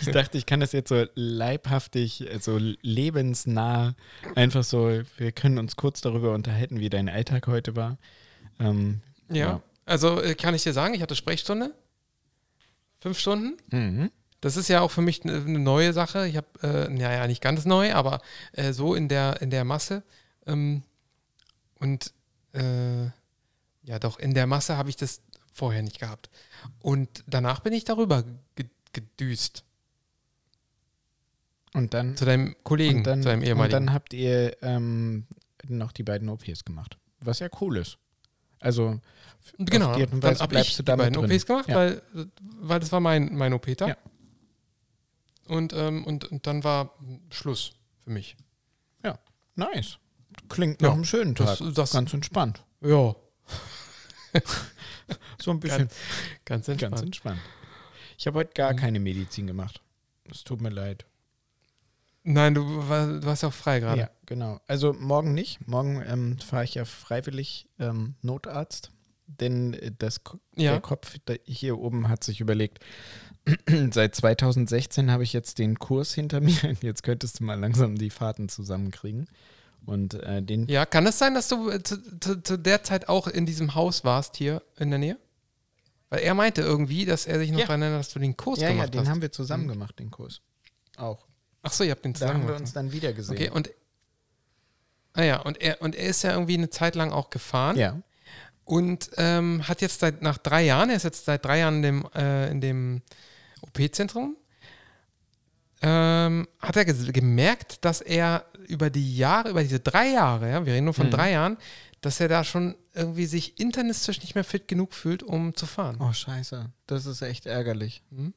Ich dachte, ich kann das jetzt so leibhaftig, so lebensnah, einfach so, wir können uns kurz darüber unterhalten, wie dein Alltag heute war. Ähm, Ja. Also äh, kann ich dir sagen, ich hatte Sprechstunde. Fünf Stunden. Mhm. Das ist ja auch für mich eine neue Sache. Ich habe, äh, ja, ja, nicht ganz neu, aber äh, so in der, in der Masse. Ähm, und äh, ja, doch, in der Masse habe ich das vorher nicht gehabt. Und danach bin ich darüber ge gedüst. Und dann, Zu deinem Kollegen, und dann, zu deinem und ehemaligen. dann habt ihr ähm, noch die beiden OPs gemacht. Was ja cool ist. Also, genau, auf die Art und dann Weise habe bleibst ich du die damit beiden drin. OPs gemacht, Ja. weil, weil das war mein, mein OP-Tag. Ja. Und, ähm, und, und dann war Schluss für mich. Nice. Klingt Ja, nach einem schönen Tag. das- das- ganz entspannt. Ja, [LAUGHS] So ein bisschen ganz entspannt. ganz entspannt. Ich habe heute gar Mhm. keine Medizin gemacht. Es tut mir leid. Nein, du, war, du warst ja auch frei gerade. Ja, genau. Also morgen nicht. Morgen ähm, fahre ich ja freiwillig ähm, Notarzt, denn äh, das, Ja. der Kopf hier oben hat sich überlegt, [CLEARS THROAT] seit 2016 habe ich jetzt den Kurs hinter [LAUGHS] mir. Jetzt könntest du mal langsam die Fahrten zusammenkriegen. Und äh, den. Ja, kann es sein, dass du äh, zu, zu, zu, der Zeit auch in diesem Haus warst hier in der Nähe? Weil er meinte irgendwie, dass er sich noch ja. daran erinnert, dass du den Kurs ja, gemacht hast. Ja, den haben wir zusammen mhm. gemacht, den Kurs. Auch. Ach so, ihr habt den zusammen Da haben wir uns dann wieder gesehen. Okay, und. Ah ja, und er, und er ist ja irgendwie eine Zeit lang auch gefahren. Ja. Und ähm, hat jetzt seit nach drei Jahren, er ist jetzt seit drei Jahren in dem, äh, in dem OP-Zentrum, ähm, hat er gemerkt, dass er über die Jahre, über diese drei Jahre, ja, wir reden nur von mhm. drei Jahren, dass er da schon irgendwie sich internistisch nicht mehr fit genug fühlt, um zu fahren. Oh, scheiße. Das ist echt ärgerlich. Mhm.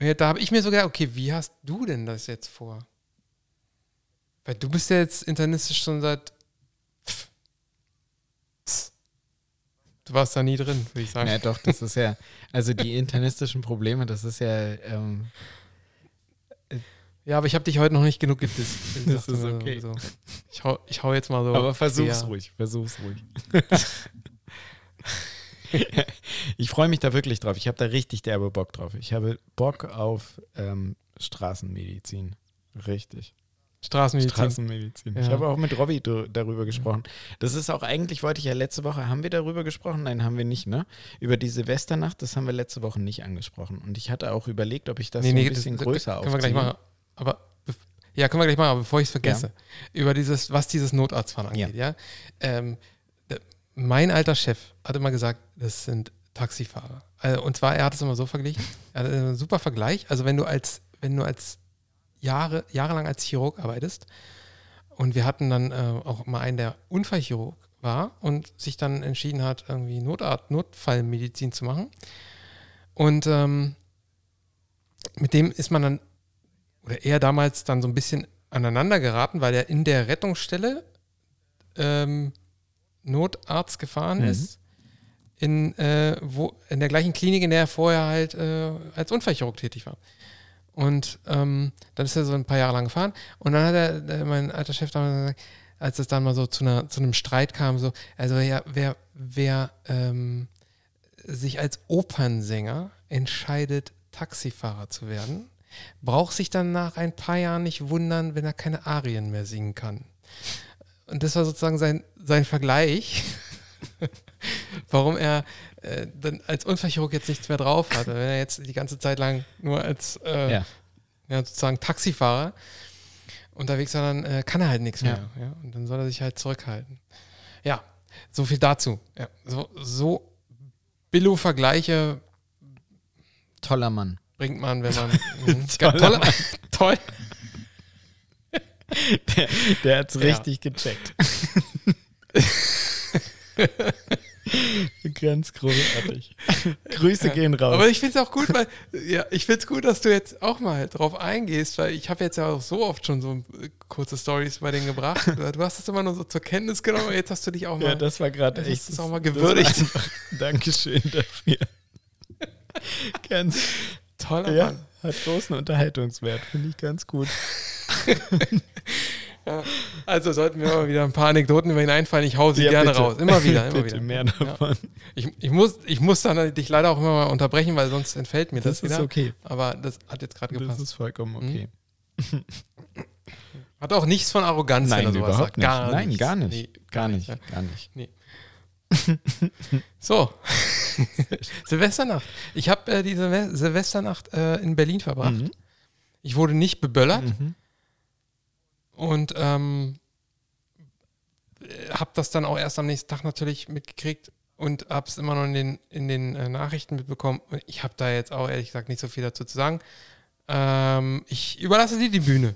Ja, da habe ich mir so gedacht, okay, wie hast du denn das jetzt vor? Weil du bist ja jetzt internistisch schon seit. Du warst da nie drin, würde ich sagen. Ja, doch, das [LAUGHS] ist ja. Also die internistischen Probleme, das ist ja. Ähm, ja, aber ich habe dich heute noch nicht genug gedisst. [LAUGHS] Das ist okay. So. Ich, hau, ich hau jetzt mal so. Aber versuch's ja. ruhig, versuch's ruhig. [LAUGHS] ich freue mich da wirklich drauf. Ich habe da richtig derbe Bock drauf. Ich habe Bock auf ähm, Straßenmedizin. Richtig. Straßenmedizin. Straßenmedizin. Ja. Ich habe auch mit Robby darüber gesprochen. Das ist auch eigentlich, wollte ich ja letzte Woche, haben wir darüber gesprochen? Nein, haben wir nicht, ne? Über die Silvesternacht, das haben wir letzte Woche nicht angesprochen. Und ich hatte auch überlegt, ob ich das nee, so ein nee, bisschen das, größer aufziehe. Können wir gleich machen. Aber ja, können wir gleich machen, aber bevor ich es vergesse, ja. über dieses, was dieses Notarztfahren angeht, ja. ja? Ähm, mein alter Chef hat immer gesagt, das sind Taxifahrer. Also, und zwar, er hat es immer so verglichen. Er hat einen super Vergleich. Also wenn du als, wenn du als Jahre, jahrelang als Chirurg arbeitest und wir hatten dann äh, auch mal einen, der Unfallchirurg war und sich dann entschieden hat, irgendwie Notart, Notfallmedizin zu machen. Und ähm, mit dem ist man dann, oder er damals dann so ein bisschen aneinander geraten, weil er in der Rettungsstelle ähm, Notarzt gefahren mhm. ist, in, äh, wo, in der gleichen Klinik, in der er vorher halt äh, als Unfallchirurg tätig war. Und ähm, dann ist er so ein paar Jahre lang gefahren und dann hat er, der, mein alter Chef damals gesagt, als es dann mal so zu, einer, zu einem Streit kam, so, also ja, wer, wer ähm, sich als Opernsänger entscheidet, Taxifahrer zu werden, braucht sich dann nach ein paar Jahren nicht wundern, wenn er keine Arien mehr singen kann. Und das war sozusagen sein, sein Vergleich, [LAUGHS] warum er äh, dann als Unfallchirurg jetzt nichts mehr drauf hatte. Wenn er jetzt die ganze Zeit lang nur als äh, ja. Ja, sozusagen Taxifahrer unterwegs war, dann äh, kann er halt nichts mehr. Ja. Und dann soll er sich halt zurückhalten. Ja, so viel dazu. so, so Billo-Vergleiche. Toller Mann. Bringt man, wenn man. [LAUGHS] toller, toller. [LAUGHS] Toll. Der, der hat es richtig gecheckt. [LAUGHS] Ganz großartig. Grüße ja. gehen raus. Aber ich finde es auch gut, weil ja, ich finde es gut, dass du jetzt auch mal drauf eingehst, weil ich habe jetzt ja auch so oft schon so kurze Stories bei denen gebracht. Du hast es immer nur so zur Kenntnis genommen, aber jetzt hast du dich auch mal. Ja, das war gerade echt. Das auch mal gewürdigt. Dankeschön dafür. Ganz toller ja, Mann. Hat großen Unterhaltungswert, finde ich ganz gut. [LAUGHS] Ja. Also sollten wir mal wieder ein paar Anekdoten über ihn einfallen. Ich hau sie ja, gerne bitte. raus. Immer wieder, immer bitte wieder. mehr davon. Ja. Ich, ich, muss, ich muss dann dich leider auch immer mal unterbrechen, weil sonst entfällt mir das, das wieder. Ist okay. Aber das hat jetzt gerade gepasst. Das ist vollkommen okay. Hm? Hat auch nichts von Arroganz. Nein, überhaupt sagt. nicht. Gar Nein, nichts. gar nicht. Nee, gar nicht. Gar nicht. Nee. [LAUGHS] so. [LAUGHS] Silvesternacht. Ich habe äh, diese Silvesternacht äh, in Berlin verbracht. Mhm. Ich wurde nicht beböllert. Mhm. Und ähm, habe das dann auch erst am nächsten Tag natürlich mitgekriegt und habe es immer noch in den, in den äh, Nachrichten mitbekommen. Ich habe da jetzt auch ehrlich gesagt nicht so viel dazu zu sagen. Ähm, ich überlasse dir die Bühne.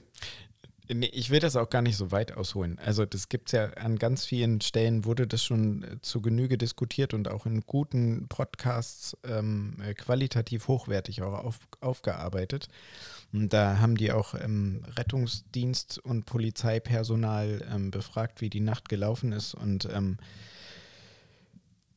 Nee, ich will das auch gar nicht so weit ausholen. Also das gibt es ja an ganz vielen Stellen, wurde das schon äh, zu Genüge diskutiert und auch in guten Podcasts ähm, äh, qualitativ hochwertig auch auf, aufgearbeitet. Und da haben die auch ähm, Rettungsdienst und Polizeipersonal ähm, befragt, wie die Nacht gelaufen ist. Und ähm,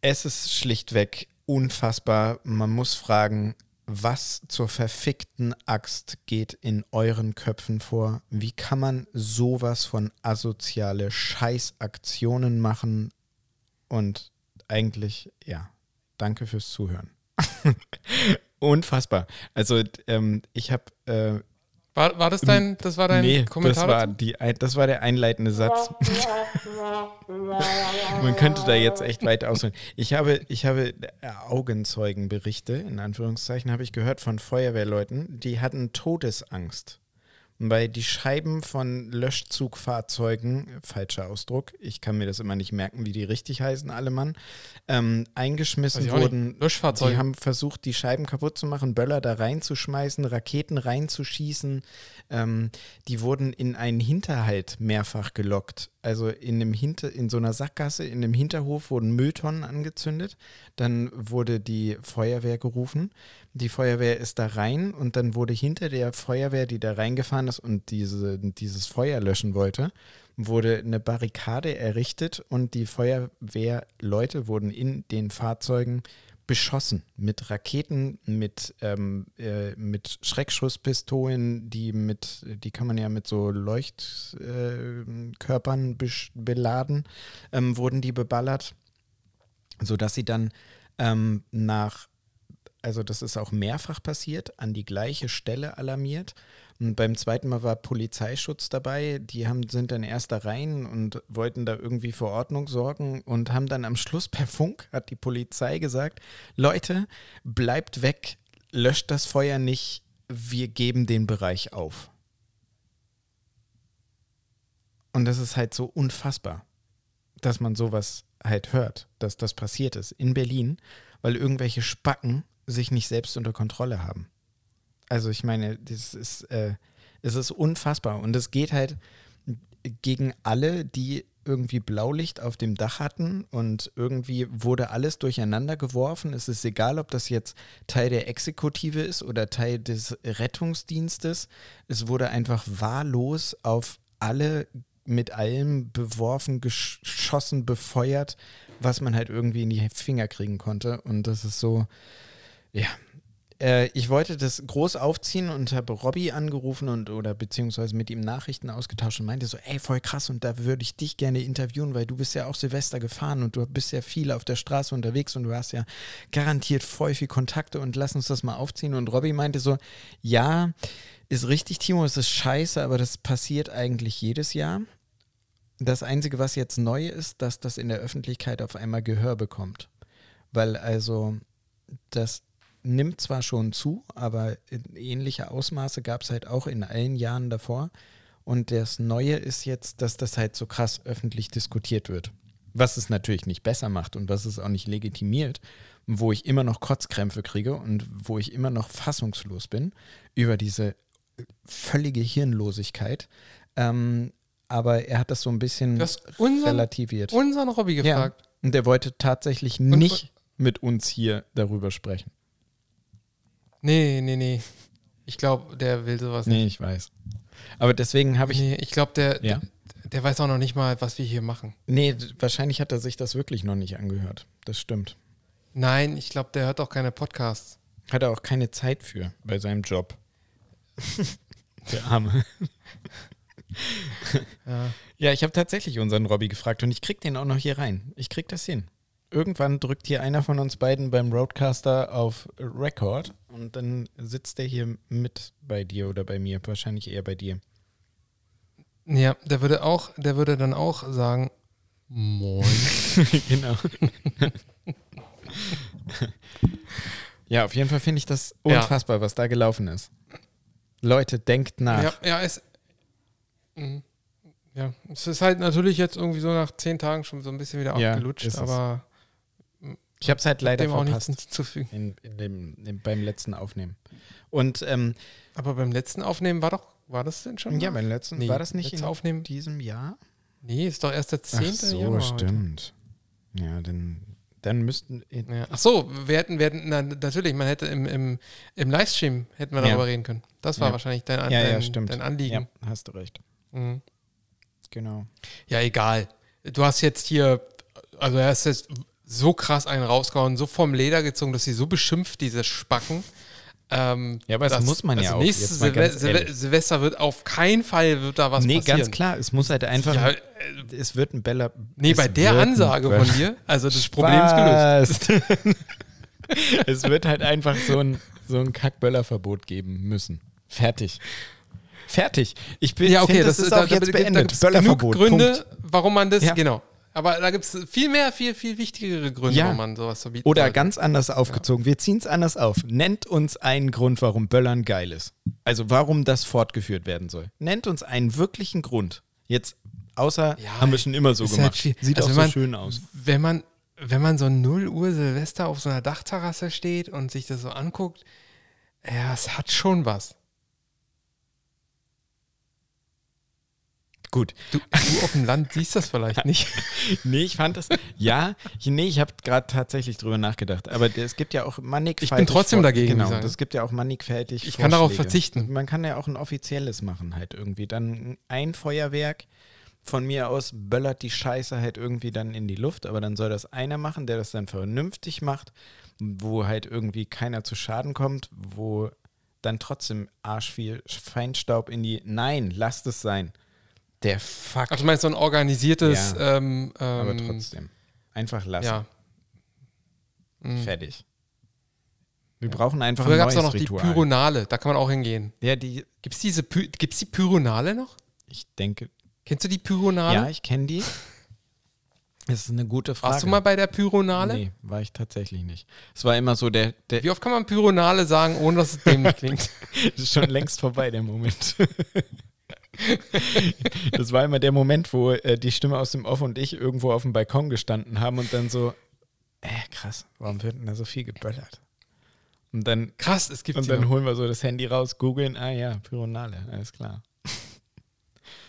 es ist schlichtweg unfassbar. Man muss fragen, was zur verfickten Axt geht in euren Köpfen vor? Wie kann man sowas von asoziale Scheißaktionen machen? Und eigentlich, ja, danke fürs Zuhören. [LAUGHS] Unfassbar. Also ähm, ich habe äh, war, war das dein, das war dein nee, Kommentar? Das war, die, das war der einleitende Satz. [LAUGHS] Man könnte da jetzt echt weit ausholen. Ich habe, ich habe Augenzeugenberichte, in Anführungszeichen, habe ich gehört von Feuerwehrleuten, die hatten Todesangst weil die Scheiben von Löschzugfahrzeugen, falscher Ausdruck, ich kann mir das immer nicht merken, wie die richtig heißen, alle Mann, ähm, eingeschmissen wurden. Löschfahrzeuge. Die haben versucht, die Scheiben kaputt zu machen, Böller da reinzuschmeißen, Raketen reinzuschießen. Ähm, die wurden in einen Hinterhalt mehrfach gelockt. Also in, einem Hinter, in so einer Sackgasse, in einem Hinterhof wurden Mülltonnen angezündet. Dann wurde die Feuerwehr gerufen. Die Feuerwehr ist da rein und dann wurde hinter der Feuerwehr, die da reingefahren ist und diese, dieses Feuer löschen wollte, wurde eine Barrikade errichtet und die Feuerwehrleute wurden in den Fahrzeugen beschossen mit Raketen, mit, ähm, äh, mit Schreckschusspistolen, die mit, die kann man ja mit so Leuchtkörpern äh, beladen, ähm, wurden die beballert, sodass sie dann ähm, nach also das ist auch mehrfach passiert, an die gleiche Stelle alarmiert. Und beim zweiten Mal war Polizeischutz dabei. Die haben, sind dann erst da rein und wollten da irgendwie für Ordnung sorgen und haben dann am Schluss per Funk, hat die Polizei gesagt, Leute, bleibt weg, löscht das Feuer nicht, wir geben den Bereich auf. Und das ist halt so unfassbar, dass man sowas halt hört, dass das passiert ist in Berlin, weil irgendwelche Spacken sich nicht selbst unter Kontrolle haben. Also ich meine, das ist, äh, es ist unfassbar und es geht halt gegen alle, die irgendwie Blaulicht auf dem Dach hatten und irgendwie wurde alles durcheinander geworfen. Es ist egal, ob das jetzt Teil der Exekutive ist oder Teil des Rettungsdienstes. Es wurde einfach wahllos auf alle mit allem beworfen, geschossen, befeuert, was man halt irgendwie in die Finger kriegen konnte. Und das ist so, ja. Äh, ich wollte das groß aufziehen und habe Robby angerufen und oder beziehungsweise mit ihm Nachrichten ausgetauscht und meinte so, ey, voll krass und da würde ich dich gerne interviewen, weil du bist ja auch Silvester gefahren und du bist ja viel auf der Straße unterwegs und du hast ja garantiert voll viel Kontakte und lass uns das mal aufziehen. Und Robby meinte so, ja, ist richtig, Timo, es ist scheiße, aber das passiert eigentlich jedes Jahr. Das Einzige, was jetzt neu ist, dass das in der Öffentlichkeit auf einmal Gehör bekommt. Weil also das nimmt zwar schon zu, aber ähnliche Ausmaße gab es halt auch in allen Jahren davor. Und das Neue ist jetzt, dass das halt so krass öffentlich diskutiert wird. Was es natürlich nicht besser macht und was es auch nicht legitimiert, wo ich immer noch Kotzkrämpfe kriege und wo ich immer noch fassungslos bin über diese völlige Hirnlosigkeit. Ähm, aber er hat das so ein bisschen unseren, relativiert. Unseren Hobby gefragt. Ja, und er wollte tatsächlich nicht und, mit uns hier darüber sprechen. Nee, nee, nee. Ich glaube, der will sowas nicht. Nee, ich weiß. Aber deswegen habe ich. Nee, ich glaube, der, ja. der, der weiß auch noch nicht mal, was wir hier machen. Nee, wahrscheinlich hat er sich das wirklich noch nicht angehört. Das stimmt. Nein, ich glaube, der hört auch keine Podcasts. Hat er auch keine Zeit für bei seinem Job. [LAUGHS] der Arme. ja. ja, ich habe tatsächlich unseren Robby gefragt und ich krieg den auch noch hier rein. Ich krieg das hin irgendwann drückt hier einer von uns beiden beim Roadcaster auf Record und dann sitzt der hier mit bei dir oder bei mir, wahrscheinlich eher bei dir. Ja, der würde auch, der würde dann auch sagen, Moin. [LAUGHS] genau. [LAUGHS] ja, auf jeden Fall finde ich das unfassbar, ja. was da gelaufen ist. Leute, denkt nach. Ja, ja, es. Mh. Ja, es ist halt natürlich jetzt irgendwie so nach zehn Tagen schon so ein bisschen wieder ja, abgelutscht, aber ich habe es halt leider dem verpasst. Auch nichts hinzufügen. In, in dem, in, beim letzten Aufnehmen. Und, ähm, Aber beim letzten Aufnehmen war doch, war das denn schon? Ja, beim letzten, nee, war das nicht in Aufnehmen? diesem Jahr? Nee, ist doch erst der 10. Ach so, Januar stimmt. Heute. Ja, dann, dann müssten. Ja. Ach so, wir hätten, wir hätten na, natürlich, man hätte im, im, im Livestream hätten wir darüber reden können. Das war ja. wahrscheinlich dein, ja, dein, dein Anliegen. Ja, hast du recht. Mhm. Genau. Ja, egal. Du hast jetzt hier, also er ist jetzt so krass einen rausgehauen, so vom Leder gezogen, dass sie so beschimpft, diese Spacken. Ähm, ja, aber das, das muss man also ja auch. Nächstes Silve Silve Silvester wird auf keinen Fall wird da was nee, passieren. Nee, ganz klar. Es muss halt einfach. Ja, äh, es wird ein Bella. Nee, bei der Ansage von dir, also das Problem ist gelöst. [LAUGHS] es wird halt einfach so ein so ein Kackböllerverbot geben müssen. Fertig. Fertig. Ich bin, Ja, okay, find, das, das ist da- auch da- jetzt da- beendet. Böllerverbot. Gründe, Punkt. warum man das, Ja. genau. Aber da gibt es viel mehr, viel, viel wichtigere Gründe, Ja. warum man sowas verbieten Oder sollte. ganz anders aufgezogen. Wir ziehen es anders auf. Nennt uns einen Grund, warum Böllern geil ist. Also warum das fortgeführt werden soll. Nennt uns einen wirklichen Grund. Jetzt, außer Ja, haben wir schon immer so gemacht. halt. Sieht Also auch so man- schön aus. Wenn man, wenn man so 0 Uhr Silvester auf so einer Dachterrasse steht und sich das so anguckt, ja, es hat schon was. Gut. Du, du auf dem Land siehst das vielleicht nicht. [LAUGHS] Nee, ich fand das. Ja, ich, nee, ich habe gerade tatsächlich drüber nachgedacht. Aber es gibt ja auch mannigfaltig. Ich bin trotzdem dagegen, Genau, es gibt ja auch mannigfaltig. Ich kann darauf Vorschläge. verzichten. Man kann ja auch ein offizielles machen, halt irgendwie. Dann ein Feuerwerk von mir aus böllert die Scheiße halt irgendwie dann in die Luft, aber dann soll das einer machen, der das dann vernünftig macht, wo halt irgendwie keiner zu Schaden kommt, wo dann trotzdem arsch viel Feinstaub in die. Nein, lasst es sein. Der Fuck. Ach, du meinst so ein organisiertes, Ja, ähm, aber ähm, trotzdem. Einfach lassen. ja. Mhm. Fertig. Wir brauchen einfach Früher ein gab es noch Ritual. die Pyronale, da kann man auch hingehen. ja, die, Gibt es diese Py gibt's die Pyronale noch? ich denke, Kennst du die Pyronale? ja, ich kenne die. Das ist eine gute Frage. Warst du mal bei der Pyronale? Nee, war ich tatsächlich nicht. Es war immer so, der, der Wie oft kann man Pyronale sagen, ohne dass es dämlich klingt? [LAUGHS] ist schon längst vorbei, der Moment. [LAUGHS] [LAUGHS] das war immer der Moment, wo äh, die Stimme aus dem Off und ich irgendwo auf dem Balkon gestanden haben und dann so, äh, krass, warum wird denn da so viel geböllert? Und dann, Krass, es gibt und dann noch. holen wir so das Handy raus, googeln, ah ja, Pyronale, alles klar.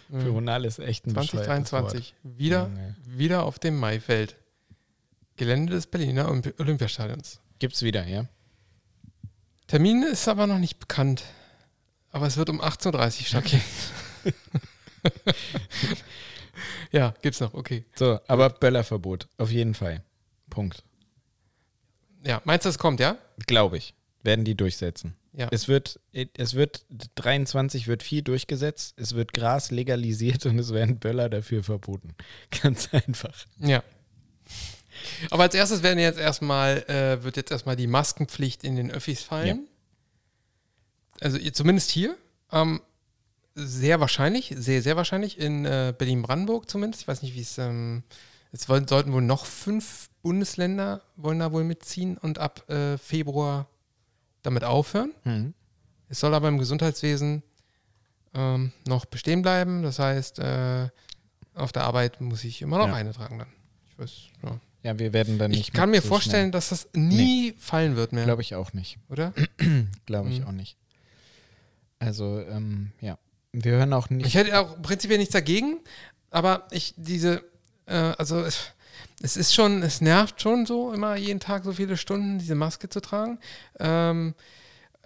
Mhm. Pyronale ist echt ein bescheuertes 2023. Wieder, wieder auf dem Maifeld. Gelände des Berliner Olympi- Olympiastadions. Gibt's wieder, ja? Termin ist aber noch nicht bekannt. Aber es wird um 18.30 Uhr stattfinden. [LAUGHS] [LAUGHS] ja, gibt's noch, okay. So, aber Böllerverbot, auf jeden Fall. Punkt. Ja, meinst du, es kommt, ja? Glaube ich. Werden die durchsetzen. Ja. Es wird, es wird, 23 wird viel durchgesetzt, es wird Gras legalisiert und es werden Böller dafür verboten. [LAUGHS] Ganz einfach. Ja. Aber als erstes werden jetzt erstmal, äh, wird jetzt erstmal die Maskenpflicht in den Öffis fallen. Also ihr- zumindest hier. Ähm, sehr wahrscheinlich, sehr, sehr wahrscheinlich in äh, Berlin-Brandenburg zumindest. Ich weiß nicht, wie es, ähm, es wollen, sollten wohl noch fünf Bundesländer wollen da wohl mitziehen und ab äh, Februar damit aufhören. Hm. Es soll aber im Gesundheitswesen ähm, noch bestehen bleiben. Das heißt, äh, auf der Arbeit muss ich immer noch Ja. eine tragen dann. Ich weiß, ja. Ja, wir werden dann nicht. Ich kann mir so vorstellen, dass das nie fallen wird mehr, Glaube ich auch nicht. oder? [CLEARS THROAT] Glaube ich Mhm. auch nicht. Also, ähm, ja. Wir hören auch nicht. Ich hätte auch prinzipiell nichts dagegen, aber ich diese, äh, also es, es ist schon, es nervt schon so, immer jeden Tag so viele Stunden diese Maske zu tragen. Ähm,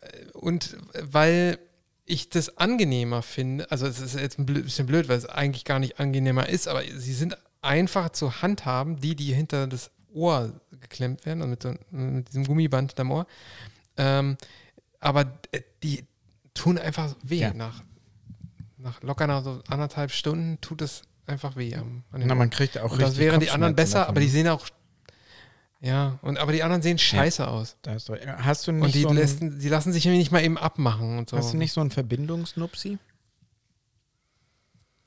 äh, und weil ich das angenehmer finde, also es ist jetzt ein bisschen blöd, weil es eigentlich gar nicht angenehmer ist, aber sie sind einfacher zu handhaben, die, die hinter das Ohr geklemmt werden, also mit, so, mit diesem Gummiband hinterm Ohr. Ähm, aber äh, die tun einfach weh. Ja. Nach, nach locker nach so anderthalb Stunden tut es einfach weh. Am, an den Na, man kriegt auch Und das richtig wären die anderen besser, davon. aber die sehen auch. Ja, und aber die anderen sehen scheiße aus. Da hast, du, hast du nicht Und die, so ein, lassen, die lassen sich nämlich nicht mal eben abmachen und so. Hast du nicht so einen Verbindungsnupsi?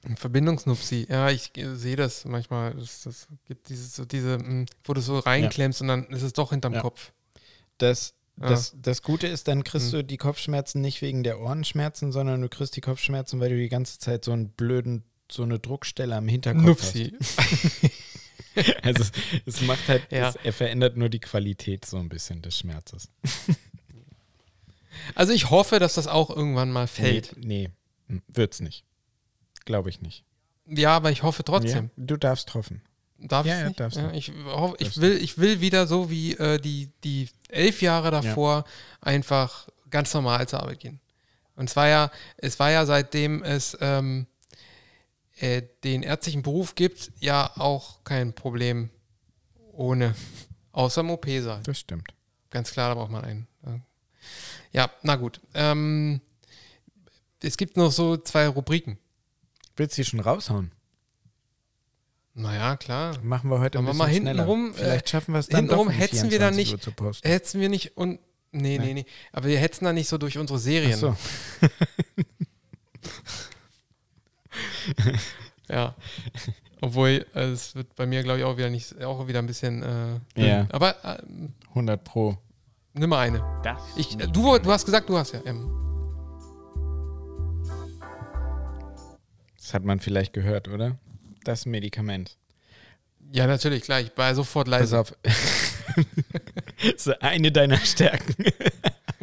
Ein Verbindungsnupsi. Ja, ich äh, sehe das manchmal. Das, das gibt dieses, so diese, mh, wo du so reinklemmst und dann ist es doch hinterm Ja. Kopf. Das, Ja. Das, das Gute ist, dann kriegst Hm. du die Kopfschmerzen nicht wegen der Ohrenschmerzen, sondern du kriegst die Kopfschmerzen, weil du die ganze Zeit so einen blöden, so eine Druckstelle am Hinterkopf Nupsi. hast. [LAUGHS] Also es, es macht halt, Ja. es, er verändert nur die Qualität so ein bisschen des Schmerzes. [LAUGHS] Also ich hoffe, dass das auch irgendwann mal fällt. Nee, nee hm, wird's nicht. Glaube ich nicht. Ja, aber ich hoffe trotzdem. Ja, du darfst hoffen. Darf Ja, ich ja, darfst du. ja, ich, hoffe, ich, will, ich will wieder so wie äh, die, die elf Jahre davor einfach ganz normal zur Arbeit gehen. Und es war ja, es war ja seitdem es ähm, äh, den ärztlichen Beruf gibt, ja auch kein Problem ohne, [LAUGHS] außer im OP-Saal. Das stimmt. Ganz klar, da braucht man einen. Ja, na gut. Ähm, es gibt noch so zwei Rubriken. Willst du die schon raushauen? Naja, klar. Machen wir heute ein Machen bisschen mal schneller. hintenrum, äh, Vielleicht schaffen wir es dann hintenrum doch um hetzen wir da 24 nicht- Uhr zu posten. Hätten wir nicht und Nee, nee, nee. Aber wir hetzen da nicht so durch unsere Serien. Ach so. [LAUGHS] ja. Obwohl, äh, es wird bei mir, glaube ich, auch wieder nicht, auch wieder ein bisschen. Äh. Ja. Aber äh, 100 Pro. nimm mal eine. Das Ich, äh, du, du hast gesagt, du hast ja. Ähm, Das hat man vielleicht gehört, oder? Das Medikament. ja, natürlich, klar. Ich war sofort Pass leise. auf. [LAUGHS] das ist eine deiner Stärken.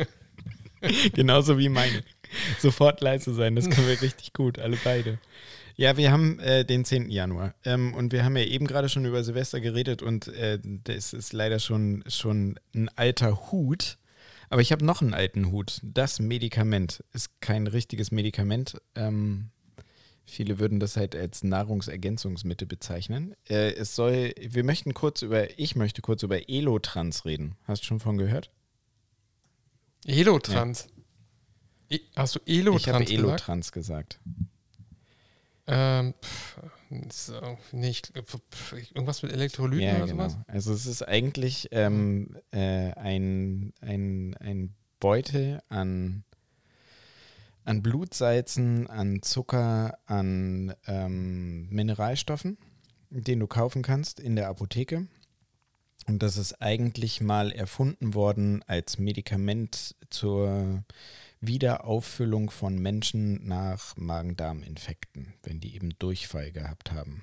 [LAUGHS] Genauso wie meine. Sofort leise sein, das können wir richtig gut, alle beide. Ja, wir haben äh, den 10. Januar ähm, und wir haben ja eben gerade schon über Silvester geredet und äh, das ist leider schon, schon ein alter Hut. Aber ich habe noch einen alten Hut. Das Medikament ist kein richtiges Medikament. Ähm, viele würden das halt als Nahrungsergänzungsmittel bezeichnen. Äh, es soll, wir möchten kurz über, ich möchte kurz über Elotrans reden. Hast du schon von gehört? Elotrans. E hast du Elotrans ich habe gesagt? Elotrans gesagt. Ähm, pff, pf, pf, irgendwas mit Elektrolyten Ja, oder genau. sowas? Also es ist eigentlich ähm, äh, ein, ein, ein Beutel an, an Blutsalzen, an Zucker, an ähm, Mineralstoffen, den du kaufen kannst in der Apotheke. Und das ist eigentlich mal erfunden worden als Medikament zur Wiederauffüllung von Menschen nach Magen-Darm-Infekten, wenn die eben Durchfall gehabt haben.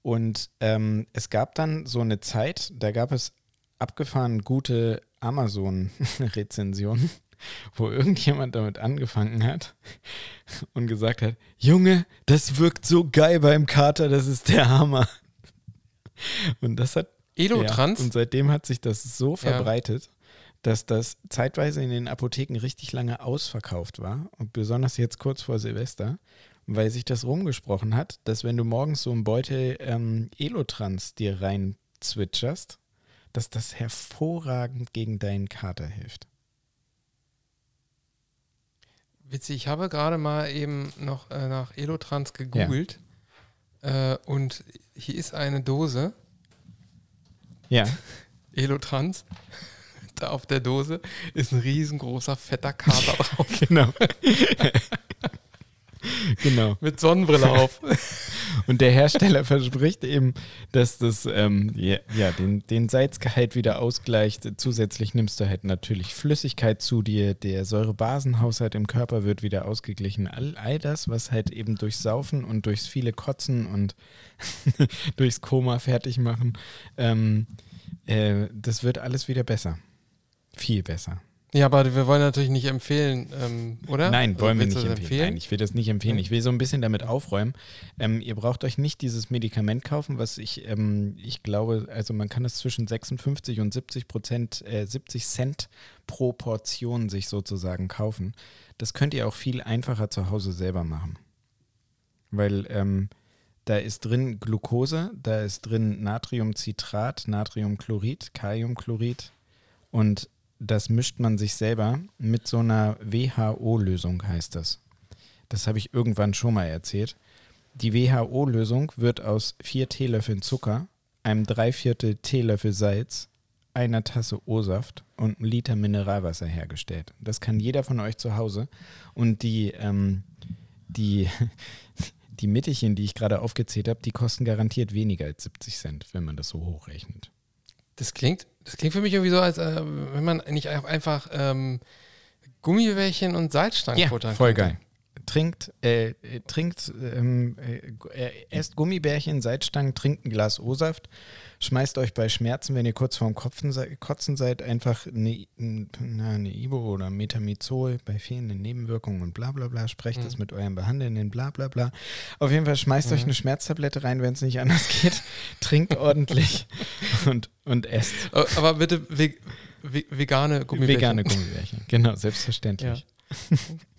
Und ähm, es gab dann so eine Zeit, da gab es abgefahren gute Amazon-Rezensionen, wo irgendjemand damit angefangen hat und gesagt hat, Junge, das wirkt so geil beim Kater, das ist der Hammer. Und das hat Elotrans? ja, und seitdem hat sich das so verbreitet, dass das zeitweise in den Apotheken richtig lange ausverkauft war. Und besonders jetzt kurz vor Silvester, weil sich das rumgesprochen hat, dass wenn du morgens so einen Beutel ähm, Elotrans dir rein zwitscherst, dass das hervorragend gegen deinen Kater hilft. Witzig, ich habe gerade mal eben noch äh, nach Elotrans gegoogelt. Äh, und hier ist eine Dose Ja, [LAUGHS] Elotrans. [LAUGHS] Da auf der Dose ist ein riesengroßer, fetter Kater drauf. [LAUGHS] genau. Genau. Mit Sonnenbrille auf. [LAUGHS] Und der Hersteller verspricht eben, dass das ähm, ja, den, den Salzgehalt wieder ausgleicht. Zusätzlich nimmst du halt natürlich Flüssigkeit zu dir, der Säurebasenhaushalt im Körper wird wieder ausgeglichen. All, all das, was halt eben durchs Saufen und durchs viele Kotzen und [LAUGHS] durchs Koma fertig machen, ähm, äh, das wird alles wieder besser. Viel besser. Ja, aber wir wollen natürlich nicht empfehlen, ähm, oder? Nein, wollen wir nicht das empfehlen. Nein, ich will das nicht empfehlen. Ich will so ein bisschen damit aufräumen. Ähm, ihr braucht euch nicht dieses Medikament kaufen, was ich, ähm, ich glaube, also man kann es zwischen 56 und 70 Prozent, äh, 70 Cent pro Portion sich sozusagen kaufen. Das könnt ihr auch viel einfacher zu Hause selber machen. Weil ähm, da ist drin Glucose, da ist drin Natriumcitrat, Natriumchlorid, Kaliumchlorid und das mischt man sich selber mit so einer WHO-Lösung, heißt das. Das habe ich irgendwann schon mal erzählt. Die WHO-Lösung wird aus vier Teelöffeln Zucker, einem Dreiviertel Teelöffel Salz, einer Tasse O-Saft und einem Liter Mineralwasser hergestellt. Das kann jeder von euch zu Hause. Und die, ähm, die, [LAUGHS] die Mittelchen, die ich gerade aufgezählt habe, die kosten garantiert weniger als 70 Cent, wenn man das so hochrechnet. Das klingt, das klingt für mich irgendwie so, als äh, wenn man nicht auch einfach ähm, Gummibärchen und Salzstangen Ja, futtern voll könnte. geil. Trinkt, äh, äh, trinkt, ähm, äh, äh, esst Gummibärchen, Salzstangen, trinkt ein Glas O-Saft, schmeißt euch bei Schmerzen, wenn ihr kurz vorm Kopfen Kotzen seid, einfach eine, na, eine Ibo oder Metamizol bei fehlenden Nebenwirkungen und bla bla bla, sprecht Mhm. das mit eurem Behandelnden, bla bla bla. Auf jeden Fall schmeißt euch Mhm. eine Schmerztablette rein, wenn es nicht anders geht, [LAUGHS] trinkt ordentlich [LAUGHS] und, und esst. Aber- bitte ve ve vegane Gummibärchen. Vegane Gummibärchen, genau, selbstverständlich. Ja. [LAUGHS]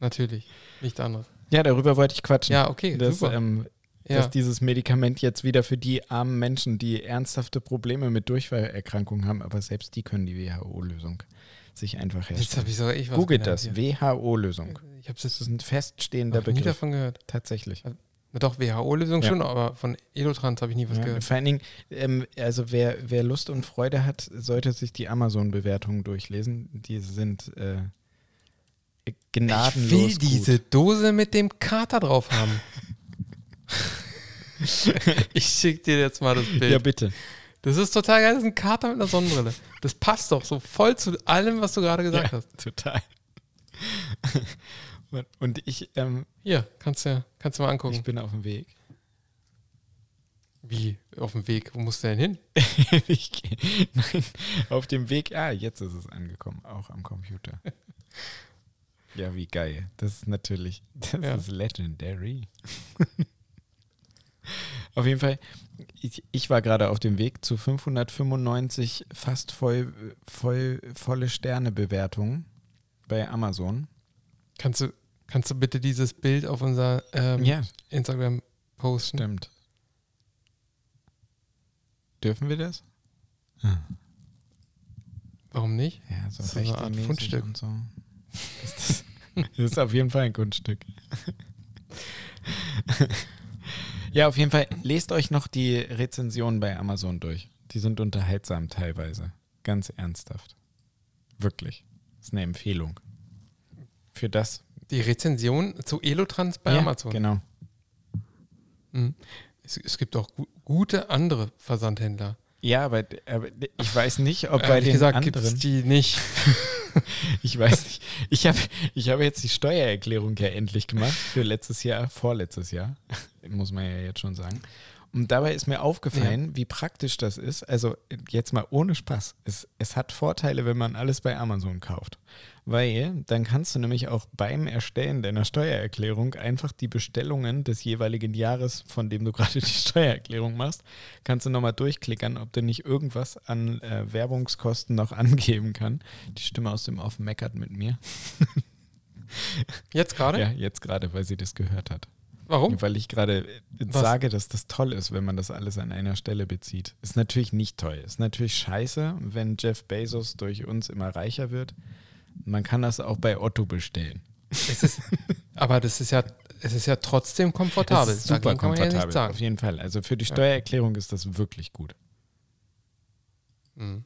Natürlich, nicht anders. Ja, darüber wollte ich quatschen. Ja, okay, dass, super. ähm, Ja. dass dieses Medikament jetzt wieder für die armen Menschen, die ernsthafte Probleme mit Durchfallerkrankungen haben, aber selbst die können die WHO-Lösung sich einfach Jetzt herstellen. habe ich sogar ich was Googelt das. WHO-Lösung. Ich habe Das es ist ein feststehender noch nie Begriff. davon gehört. Tatsächlich. Na doch, WHO-Lösung Ja. schon, aber von Elotrans habe ich nie was Ja, gehört. vor allen Dingen, ähm, also wer, wer Lust und Freude hat, sollte sich die Amazon-Bewertungen durchlesen. Die sind äh, gnadenlos ich will gut. diese Dose mit dem Kater drauf haben. [LAUGHS] ich schicke dir jetzt mal das Bild. Ja, bitte. Das ist total geil, das ist ein Kater mit einer Sonnenbrille. Das passt doch so voll zu allem, was du gerade gesagt ja, hast. Total. [LAUGHS] Und- ich, ähm, Hier, kannst du, kannst du mal angucken. ich bin auf dem Weg. Wie? Auf dem Weg? Wo musst du denn hin? [LAUGHS] ich geh, nein, auf dem Weg. Ah, jetzt ist es angekommen, auch am Computer. Ja, wie geil. Das ist natürlich, [LAUGHS] das Ja. ist legendary. [LAUGHS] auf jeden Fall, ich, ich war gerade auf dem Weg zu 595 fast voll, voll, volle Sternebewertungen bei Amazon. Kannst du, kannst du bitte dieses Bild auf unser ähm, ja, Instagram posten? stimmt. Dürfen wir das? Warum nicht? Ja, so Das ist so eine Art Fundstück. und so. [LAUGHS] Ist das, das ist auf jeden Fall ein Kunststück. ja, auf jeden Fall, lest euch noch die Rezensionen bei Amazon durch. Die sind unterhaltsam teilweise. Ganz ernsthaft. Wirklich. Das ist eine Empfehlung. Für das. Die Rezension zu Elotrans bei ja, Amazon. Genau. Mhm. Es, es gibt auch gu gute andere Versandhändler. Ja, aber, aber ich weiß nicht, ob bei Ehrlich den gesagt gibt anderen. es die nicht. [LAUGHS] Ich weiß nicht. Ich habe ich hab jetzt die Steuererklärung ja endlich gemacht für letztes Jahr, vorletztes Jahr, muss man ja jetzt schon sagen. Und dabei ist mir aufgefallen, wie praktisch das ist. Also jetzt mal ohne Spaß. Es, es hat Vorteile, wenn man alles bei Amazon kauft. Weil dann kannst du nämlich auch beim Erstellen deiner Steuererklärung einfach die Bestellungen des jeweiligen Jahres, von dem du [LAUGHS] gerade die Steuererklärung machst, kannst du nochmal durchklickern, ob du nicht irgendwas an äh, Werbungskosten noch [LAUGHS] angeben kann. Die Stimme aus dem Off meckert mit mir. [LAUGHS] Jetzt gerade? Ja, jetzt gerade, weil sie das gehört hat. Warum? Weil ich gerade äh, sage, dass das toll ist, wenn man das alles an einer Stelle bezieht. Ist natürlich nicht toll. Ist natürlich scheiße, wenn Jeff Bezos durch uns immer reicher wird. Man kann das auch bei Otto bestellen. Es ist, [LAUGHS] aber das ist ja, es ist ja trotzdem komfortabel. Das ist super Dagegen ja komfortabel, sagen. auf jeden Fall. Also für die Ja. Steuererklärung ist das wirklich gut. Mhm.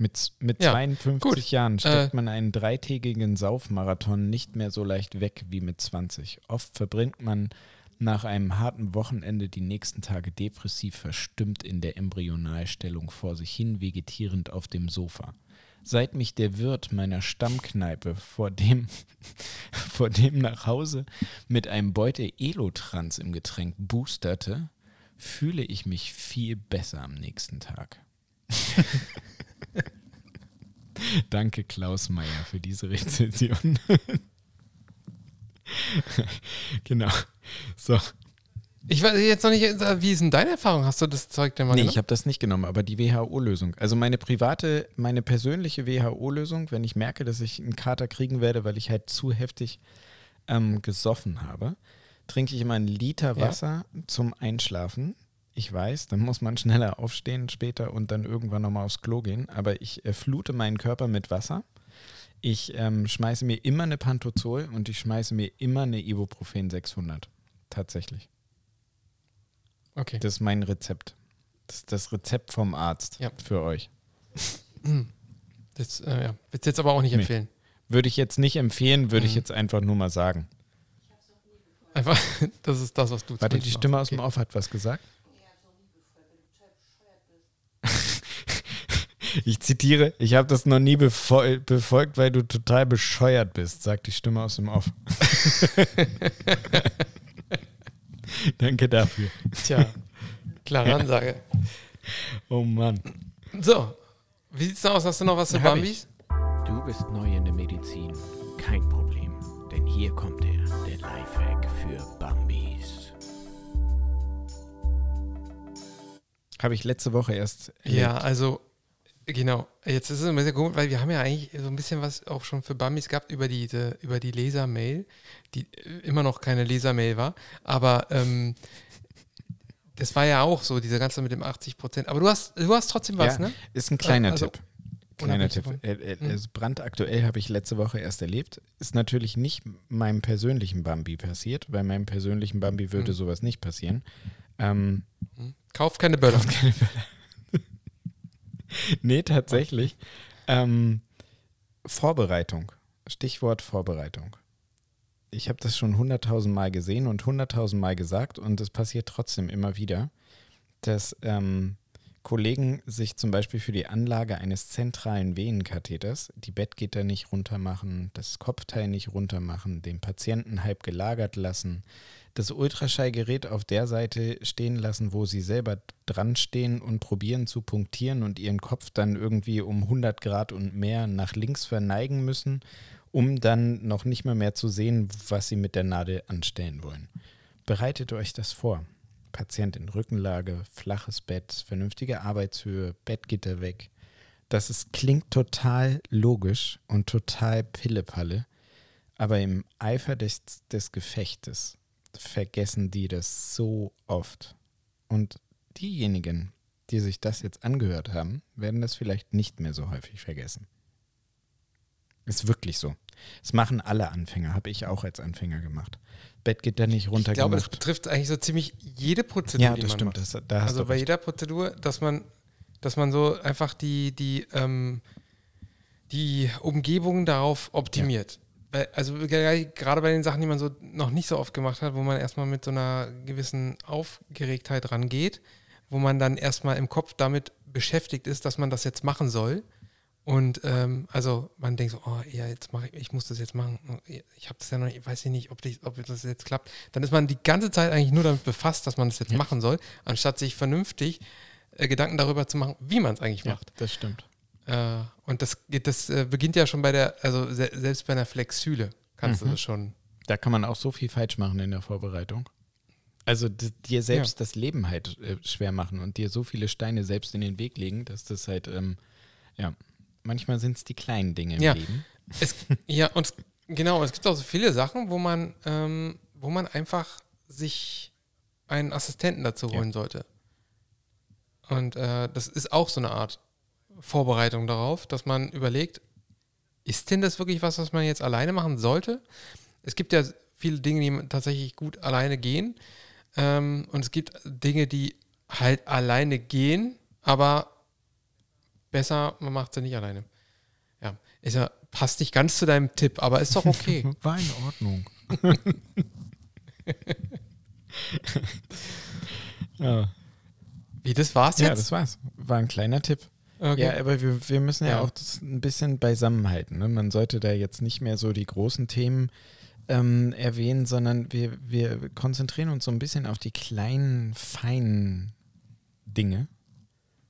Mit, mit Ja, 52 gut. Jahren steckt Äh, man einen dreitägigen Saufmarathon nicht mehr so leicht weg wie mit 20. Oft verbringt man nach einem harten Wochenende die nächsten Tage depressiv verstimmt in der Embryonalstellung vor sich hin vegetierend auf dem Sofa. Seit mich der Wirt meiner Stammkneipe vor dem, [LAUGHS] vor dem nach Hause mit einem Beutel Elotrans im Getränk boosterte, fühle ich mich viel besser am nächsten Tag. [LAUGHS] [LAUGHS] Danke, Klaus Meier, für diese Rezension. [LAUGHS] genau. So. Ich weiß jetzt noch nicht, wie ist denn deine Erfahrung? Hast du das Zeug denn mal Nee, genommen? ich habe das nicht genommen, aber die WHO-Lösung. Also meine private, meine persönliche WHO-Lösung, wenn ich merke, dass ich einen Kater kriegen werde, weil ich halt zu heftig ähm, gesoffen habe, trinke ich immer einen Liter Ja. Wasser zum Einschlafen. Ich weiß, dann muss man schneller aufstehen später und dann irgendwann nochmal aufs Klo gehen, aber ich äh, flute meinen Körper mit Wasser. Ich ähm, schmeiße mir immer eine Pantozol und ich schmeiße mir immer eine Ibuprofen 600. Tatsächlich. Okay. Das ist mein Rezept. Das ist das Rezept vom Arzt Ja. für euch. [CLEARS THROAT] Das äh, ja. willst du jetzt aber auch nicht Nee. empfehlen. Würde ich jetzt nicht empfehlen, würde ich Mhm. jetzt einfach nur mal sagen. Einfach, [LAUGHS] das ist das, was du Warte, die Stimme aus dem Okay. Off hat was gesagt. Ich zitiere, ich habe das noch nie befol befolgt, weil du total bescheuert bist, sagt die Stimme aus dem Off. [LAUGHS] Danke dafür. Tja, klare Ansage. Oh Mann. So, wie sieht's denn aus? Hast du noch was für Hab Bambis? Du bist neu in der Medizin. Kein Problem, denn hier kommt er, der Lifehack für Bambis. Habe ich letzte Woche erst. Ja, erlebt. also, genau. Jetzt ist es ein bisschen komisch, weil wir haben ja eigentlich so ein bisschen was auch schon für Bambis gehabt über diese, über die Lesermail, die immer noch keine Lesermail war. Aber ähm, das war ja auch so, diese ganze mit dem 80 Prozent. Aber du hast, du hast trotzdem was, Ja, ne? Ist ein kleiner Also- Tipp. Kleiner Tipp. Äh, äh, Hm. also brandaktuell habe ich letzte Woche erst erlebt. Ist natürlich nicht meinem persönlichen Bambi passiert. Bei meinem persönlichen Bambi würde Hm. sowas nicht passieren. Ähm, Hm. Kauf keine Böller. [LAUGHS] nee, tatsächlich. Ähm, Vorbereitung. Stichwort Vorbereitung. Ich habe das schon hunderttausend Mal gesehen und hunderttausend Mal gesagt und es passiert trotzdem immer wieder, dass ähm, Kollegen sich zum Beispiel für die Anlage eines zentralen Venenkatheters die Bettgitter nicht runter machen, das Kopfteil nicht runter machen, den Patienten halb gelagert lassen, das Ultraschallgerät auf der Seite stehen lassen, wo sie selber dran stehen und probieren zu punktieren und ihren Kopf dann irgendwie um 100 Grad und mehr nach links verneigen müssen, um dann noch nicht mal mehr zu sehen, was sie mit der Nadel anstellen wollen. Bereitet euch das vor. Patient in Rückenlage, flaches Bett, vernünftige Arbeitshöhe, Bettgitter weg. Das ist, klingt total logisch und total Pillepalle, aber im Eifer des, des Gefechtes vergessen die das so oft. Und diejenigen, die sich das jetzt angehört haben, werden das vielleicht nicht mehr so häufig vergessen. Ist wirklich so. Das machen alle Anfänger, habe ich auch als Anfänger gemacht. Bettgitter nicht Ich glaube, das betrifft eigentlich so ziemlich jede Prozedur, Ja, das stimmt. Das, da also bei recht. jeder Prozedur, dass man, dass man so einfach die, die, ähm, die Umgebung darauf optimiert. Weil, also ge- gerade bei den Sachen, die man so noch nicht so oft gemacht hat, wo man erstmal mit so einer gewissen Aufgeregtheit rangeht, wo man dann erstmal im Kopf damit beschäftigt ist, dass man das jetzt machen soll. Und ähm, also man denkt so, oh ja, jetzt mache ich, ich muss das jetzt machen. Ich habe das ja noch nicht, weiß ich nicht, ob, die, ob das jetzt klappt. Dann ist man die ganze Zeit eigentlich nur damit befasst, dass man das jetzt Ja. machen soll, anstatt sich vernünftig äh, Gedanken darüber zu machen, wie man es eigentlich Ja, macht. das stimmt. Äh, und das, geht- das äh, beginnt ja schon bei der, also se selbst bei einer Flexüle kannst Mhm. du das schon. Da kann man auch so viel falsch machen in der Vorbereitung. Also dir selbst das Leben halt äh, schwer machen und dir so viele Steine selbst in den Weg legen, dass das halt, ähm, ja, manchmal sind es die kleinen Dinge im Ja. Leben. Es, ja, und es, genau, es gibt auch so viele Sachen, wo man, ähm, wo man einfach sich einen Assistenten dazu Ja. holen sollte. Und äh, das ist auch so eine Art Vorbereitung darauf, dass man überlegt, ist denn das wirklich was, was man jetzt alleine machen sollte? Es gibt ja viele Dinge, die tatsächlich gut alleine gehen. Ähm, und es gibt Dinge, die halt alleine gehen, aber besser, man macht sie nicht alleine. Ja, ist ja, passt nicht ganz zu deinem Tipp, aber ist doch okay. [LAUGHS] War in Ordnung. [LAUGHS] ja. Wie, das war's ja, jetzt? das war's. War ein kleiner Tipp. Okay. Ja, aber wir, wir müssen ja, Ja. auch das ein bisschen beisammenhalten. Ne? Man sollte da jetzt nicht mehr so die großen Themen ähm, erwähnen, sondern wir, wir konzentrieren uns so ein bisschen auf die kleinen, feinen Dinge,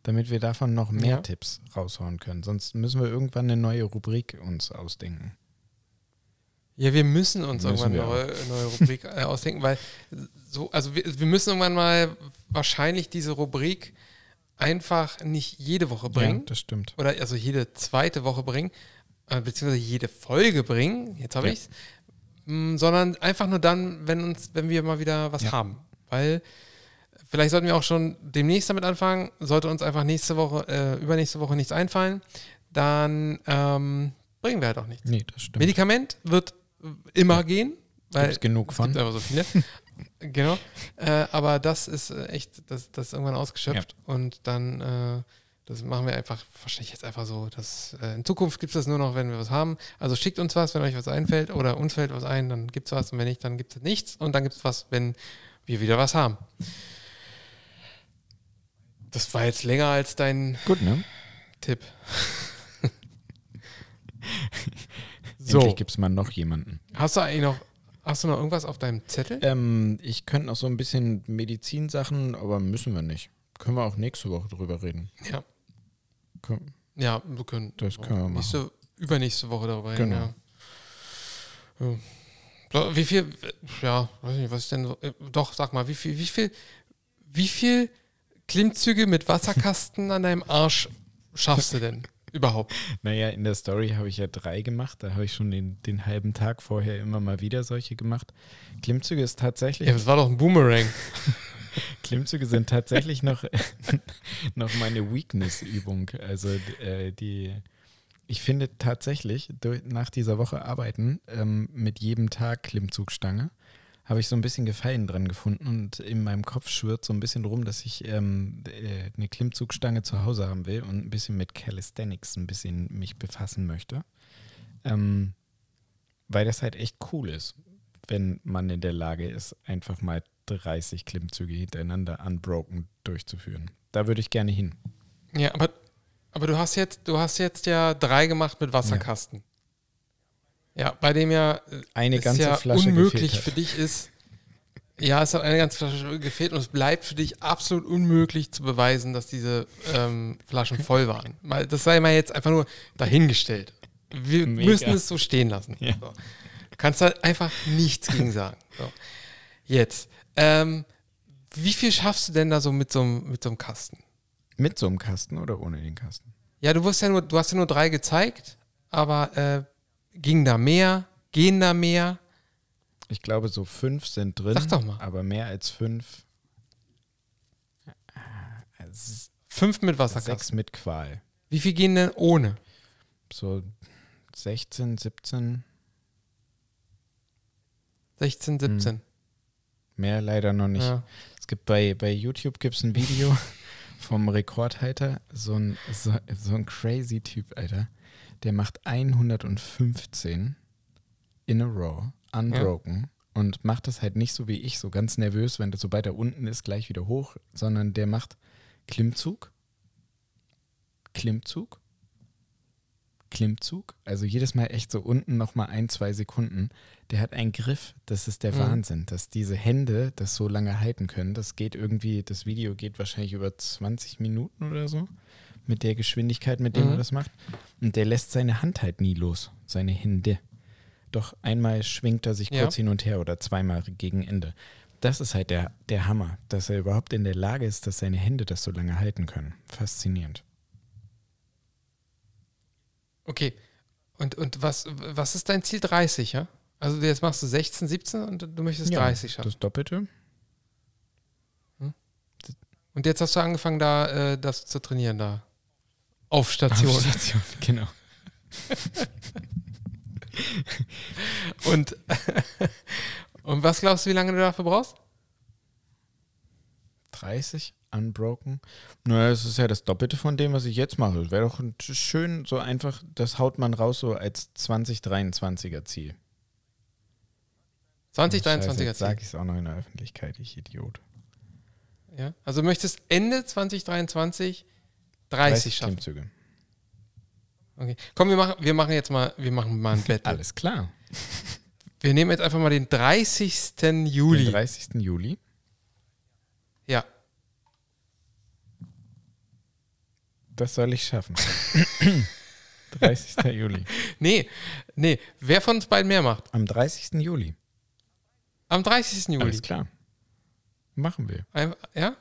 damit wir davon noch mehr Ja. Tipps raushauen können. Sonst müssen wir irgendwann eine neue Rubrik uns ausdenken. Ja, wir müssen uns Müssen irgendwann eine neue, neue Rubrik äh, ausdenken, weil so, also wir, wir müssen irgendwann mal wahrscheinlich diese Rubrik einfach nicht jede Woche Ja, bringen. das stimmt. oder also jede zweite Woche bringen, äh, beziehungsweise jede Folge bringen, jetzt habe Ja. ich's, Mm, sondern einfach nur dann, wenn uns, wenn wir mal wieder was Ja. haben. Weil vielleicht sollten wir auch schon demnächst damit anfangen, sollte uns einfach nächste Woche, äh, übernächste Woche nichts einfallen, dann ähm, bringen wir halt auch nichts. Nee, das stimmt. Medikament wird immer gehen, weil Gibt's genug es von. gibt einfach so viele. [LAUGHS] genau. Äh, aber das ist äh, echt, das, das ist irgendwann ausgeschöpft und dann, äh, das machen wir einfach, wahrscheinlich jetzt einfach so, dass äh, in Zukunft gibt es das nur noch, wenn wir was haben. Also schickt uns was, wenn euch was einfällt oder uns fällt was ein, dann gibt es was und wenn nicht, dann gibt es nichts und dann gibt es was, wenn wir wieder was haben. Das war jetzt länger als dein Gut, ne? Tipp. [LAUGHS] Endlich gibt es mal noch jemanden. Hast du eigentlich noch, hast du noch irgendwas auf deinem Zettel? Ähm, ich könnte noch so ein bisschen Medizinsachen, aber müssen wir nicht. Können wir auch nächste Woche drüber reden. Ja. Können- Ja, wir können. Das können wir machen. Nächste, übernächste Woche darüber reden, Genau. ja. ja. So, wie viel, ja, weiß nicht, was ist denn äh, doch, sag mal, wie viel, wie viel, wie viel Klimmzüge mit Wasserkasten an deinem Arsch schaffst du denn überhaupt? Naja, in der Story habe ich ja drei gemacht. Da habe ich schon den, den halben Tag vorher immer mal wieder solche gemacht. Klimmzüge ist tatsächlich, Ja, das war doch ein Boomerang. [LAUGHS] Klimmzüge sind tatsächlich noch, [LAUGHS] noch meine Weakness-Übung. Also äh, die, Ich finde tatsächlich, durch, nach dieser Woche Arbeiten ähm, mit jedem Tag Klimmzugstange, habe ich so ein bisschen Gefallen dran gefunden und in meinem Kopf schwirrt so ein bisschen rum, dass ich ähm, äh, eine Klimmzugstange zu Hause haben will und ein bisschen mit Calisthenics ein bisschen mich befassen möchte. Ähm, weil das halt echt cool ist, wenn man in der Lage ist, einfach mal 30 Klimmzüge hintereinander unbroken durchzuführen. Da würde ich gerne hin. Ja, aber, aber du hast jetzt, du hast jetzt ja drei gemacht mit Wasserkasten. Ja, bei dem ja äh, eine es ganze ja Flasche unmöglich für hat. dich ist. Ja, es hat eine ganze Flasche gefehlt und es bleibt für dich absolut unmöglich zu beweisen, dass diese ähm, Flaschen voll waren. Weil das sei mal jetzt einfach nur dahingestellt. Wir Mega. müssen es so stehen lassen. Ja. So. Du kannst da einfach nichts gegen sagen. [LAUGHS] So. Jetzt, ähm, wie viel schaffst du denn da so mit so, einem- mit so einem Kasten? Mit so einem Kasten oder ohne den Kasten? Ja, du wirst ja nur, du hast ja nur drei gezeigt, aber äh, ging da mehr? Gehen da mehr? Ich glaube, so fünf sind drin. Sag doch mal. Aber mehr als fünf. Fünf mit Wasserkasten. Sechs mit Qual. Wie viel gehen denn ohne? So 16, 17. 16, 17. Mehr leider noch nicht. Ja. Es gibt bei, bei YouTube gibt's ein Video [LAUGHS] vom Rekordhalter, so ein, so, so ein crazy Typ, Alter. Der macht 115 in a row, unbroken. Und macht das halt nicht so wie ich, so ganz nervös, wenn das sobald er unten ist, gleich wieder hoch, sondern der macht Klimmzug, Klimmzug, Klimmzug. Also jedes Mal echt so unten nochmal ein, zwei Sekunden. Der hat einen Griff, das ist der Mhm. Wahnsinn, dass diese Hände das so lange halten können. Das geht irgendwie, das Video geht wahrscheinlich über 20 Minuten oder so mit der Geschwindigkeit, mit der Mhm. er das macht. Und der lässt seine Hand halt nie los, seine Hände. Doch einmal schwingt er sich Ja. kurz hin und her oder zweimal gegen Ende. Das ist halt der, der Hammer, dass er überhaupt in der Lage ist, dass seine Hände das so lange halten können. Faszinierend. Okay. Und, und was, was ist dein Ziel? 30, ja? Also jetzt machst du 16, 17 und du möchtest 30 schaffen. Das Doppelte. Und jetzt hast du angefangen, da äh, das zu trainieren, da. Auf Station. Auf Station, genau. [LAUGHS] Und, und was glaubst du, wie lange du dafür brauchst? 30 unbroken. Naja, es ist ja das Doppelte von dem, was ich jetzt mache. Wäre doch schön so einfach, das haut man raus so als 2023er Ziel. 2023er Jetzt sage Ziel. ich es auch noch in der Öffentlichkeit, ich Idiot. Ja? Also du möchtest Ende 2023 30 schaffen. Klimmzüge. Okay. Komm, wir machen, wir machen jetzt mal, wir machen mal ein Battle. Alles klar. Wir nehmen jetzt einfach mal den 30. Juli. Den 30. Juli. Ja. Das soll ich schaffen. [LAUGHS] 30. Juli. Nee, nee. Wer von uns beiden mehr macht? Am 30. Juli. Am 30. Juli. Alles klar. Machen wir. Ein- Ja?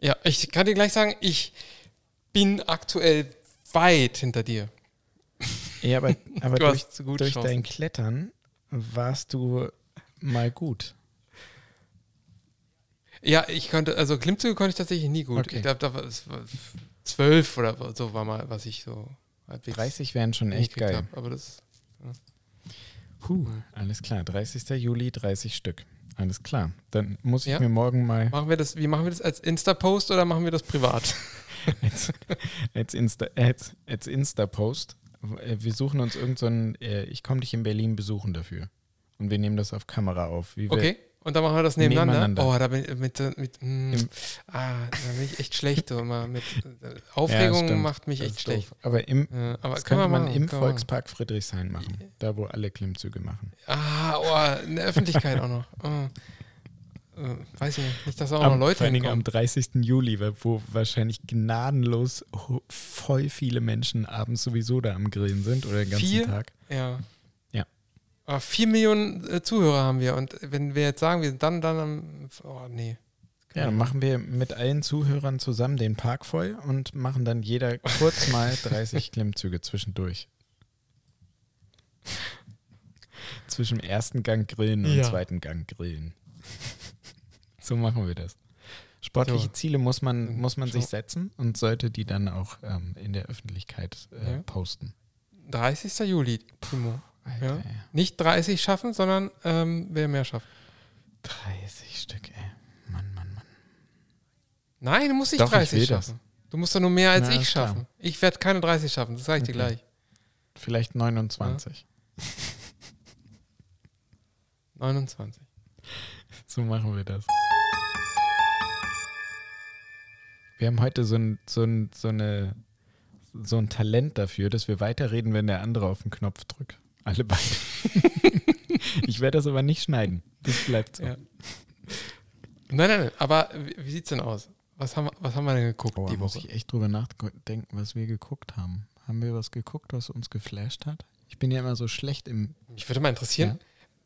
Ja, ich kann dir gleich sagen, ich bin aktuell weit hinter dir. Ja, aber, [LAUGHS] aber Du durch, so durch dein Klettern warst du mal gut. Ja, ich konnte, also Klimmzüge konnte ich tatsächlich nie gut. Okay. Ich glaube, da war es zwölf oder so war mal, was ich so halbwegs 30 wären schon echt geil. hab. Aber das, Puh, alles klar. 30. Juli, 30 Stück. Alles klar. Dann muss ich Ja? mir morgen mal machen wir das, wie machen wir das als Insta-Post oder machen wir das privat? [LAUGHS] [LAUGHS] als, als Insta, als, als Insta-Post. äh, Wir suchen uns irgendeinen, so äh, ich komme dich in Berlin besuchen dafür. Und wir nehmen das auf Kamera auf. Okay. Und dann machen wir das nebeneinander. Nebeneinander. Oh, da bin ich mit, mit, mm, ah, da bin ich echt schlecht. Immer mit äh, Ja, Aufregung stimmt. macht mich Das echt schlecht. doof. Aber im, Äh, aber das könnte man machen, im Volkspark Friedrichshain machen. Da, wo alle Klimmzüge machen. machen. Ah, oh, in der Öffentlichkeit auch noch. [LAUGHS] Oh. Äh, weiß ich nicht, nicht, dass da auch noch Am, Leute vor allen Dingen am hinkommen. 30. Juli, wo wahrscheinlich gnadenlos voll viele Menschen abends sowieso da am Grillen sind oder den ganzen Vier? Tag. Ja. Ja. Aber vier Millionen äh, Zuhörer haben wir. Und wenn wir jetzt sagen, wir sind dann, dann am. Oh, nee. Ja, dann machen wir mit allen Zuhörern zusammen den Park voll und machen dann jeder kurz mal [LAUGHS] 30 Klimmzüge zwischendurch. Zwischen dem ersten Gang grillen und Ja. zweiten Gang grillen. So machen wir das. Sportliche So. Ziele muss man, muss man sich setzen und sollte die dann auch ähm, in der Öffentlichkeit äh, Ja. posten. 30. Juli, Timo. Alter, Ja. Nicht 30 schaffen, sondern ähm, wer mehr schafft. 30 Stück, ey. Mann, Mann, Mann. Nein, du musst nicht Doch, ich 30 will das. schaffen. Du musst doch nur mehr als Na, ich ist klar. schaffen. Ich werde keine 30 schaffen, das sage ich dir Okay. gleich. Vielleicht 29. 29. [LAUGHS] So machen wir das. Wir haben heute so ein, so ein, so eine, so ein Talent dafür, dass wir weiterreden, wenn der andere auf den Knopf drückt. Alle beide. [LAUGHS] ich werde das aber nicht schneiden. Das bleibt so. Ja. Nein, nein, nein. Aber wie, sieht's denn aus? Was haben, wir- was haben wir denn geguckt Oh, die muss Woche? ich echt drüber nachdenken, was wir geguckt haben. Haben wir was geguckt, was uns geflasht hat? Ich bin ja immer so schlecht im. Mich würde mal interessieren,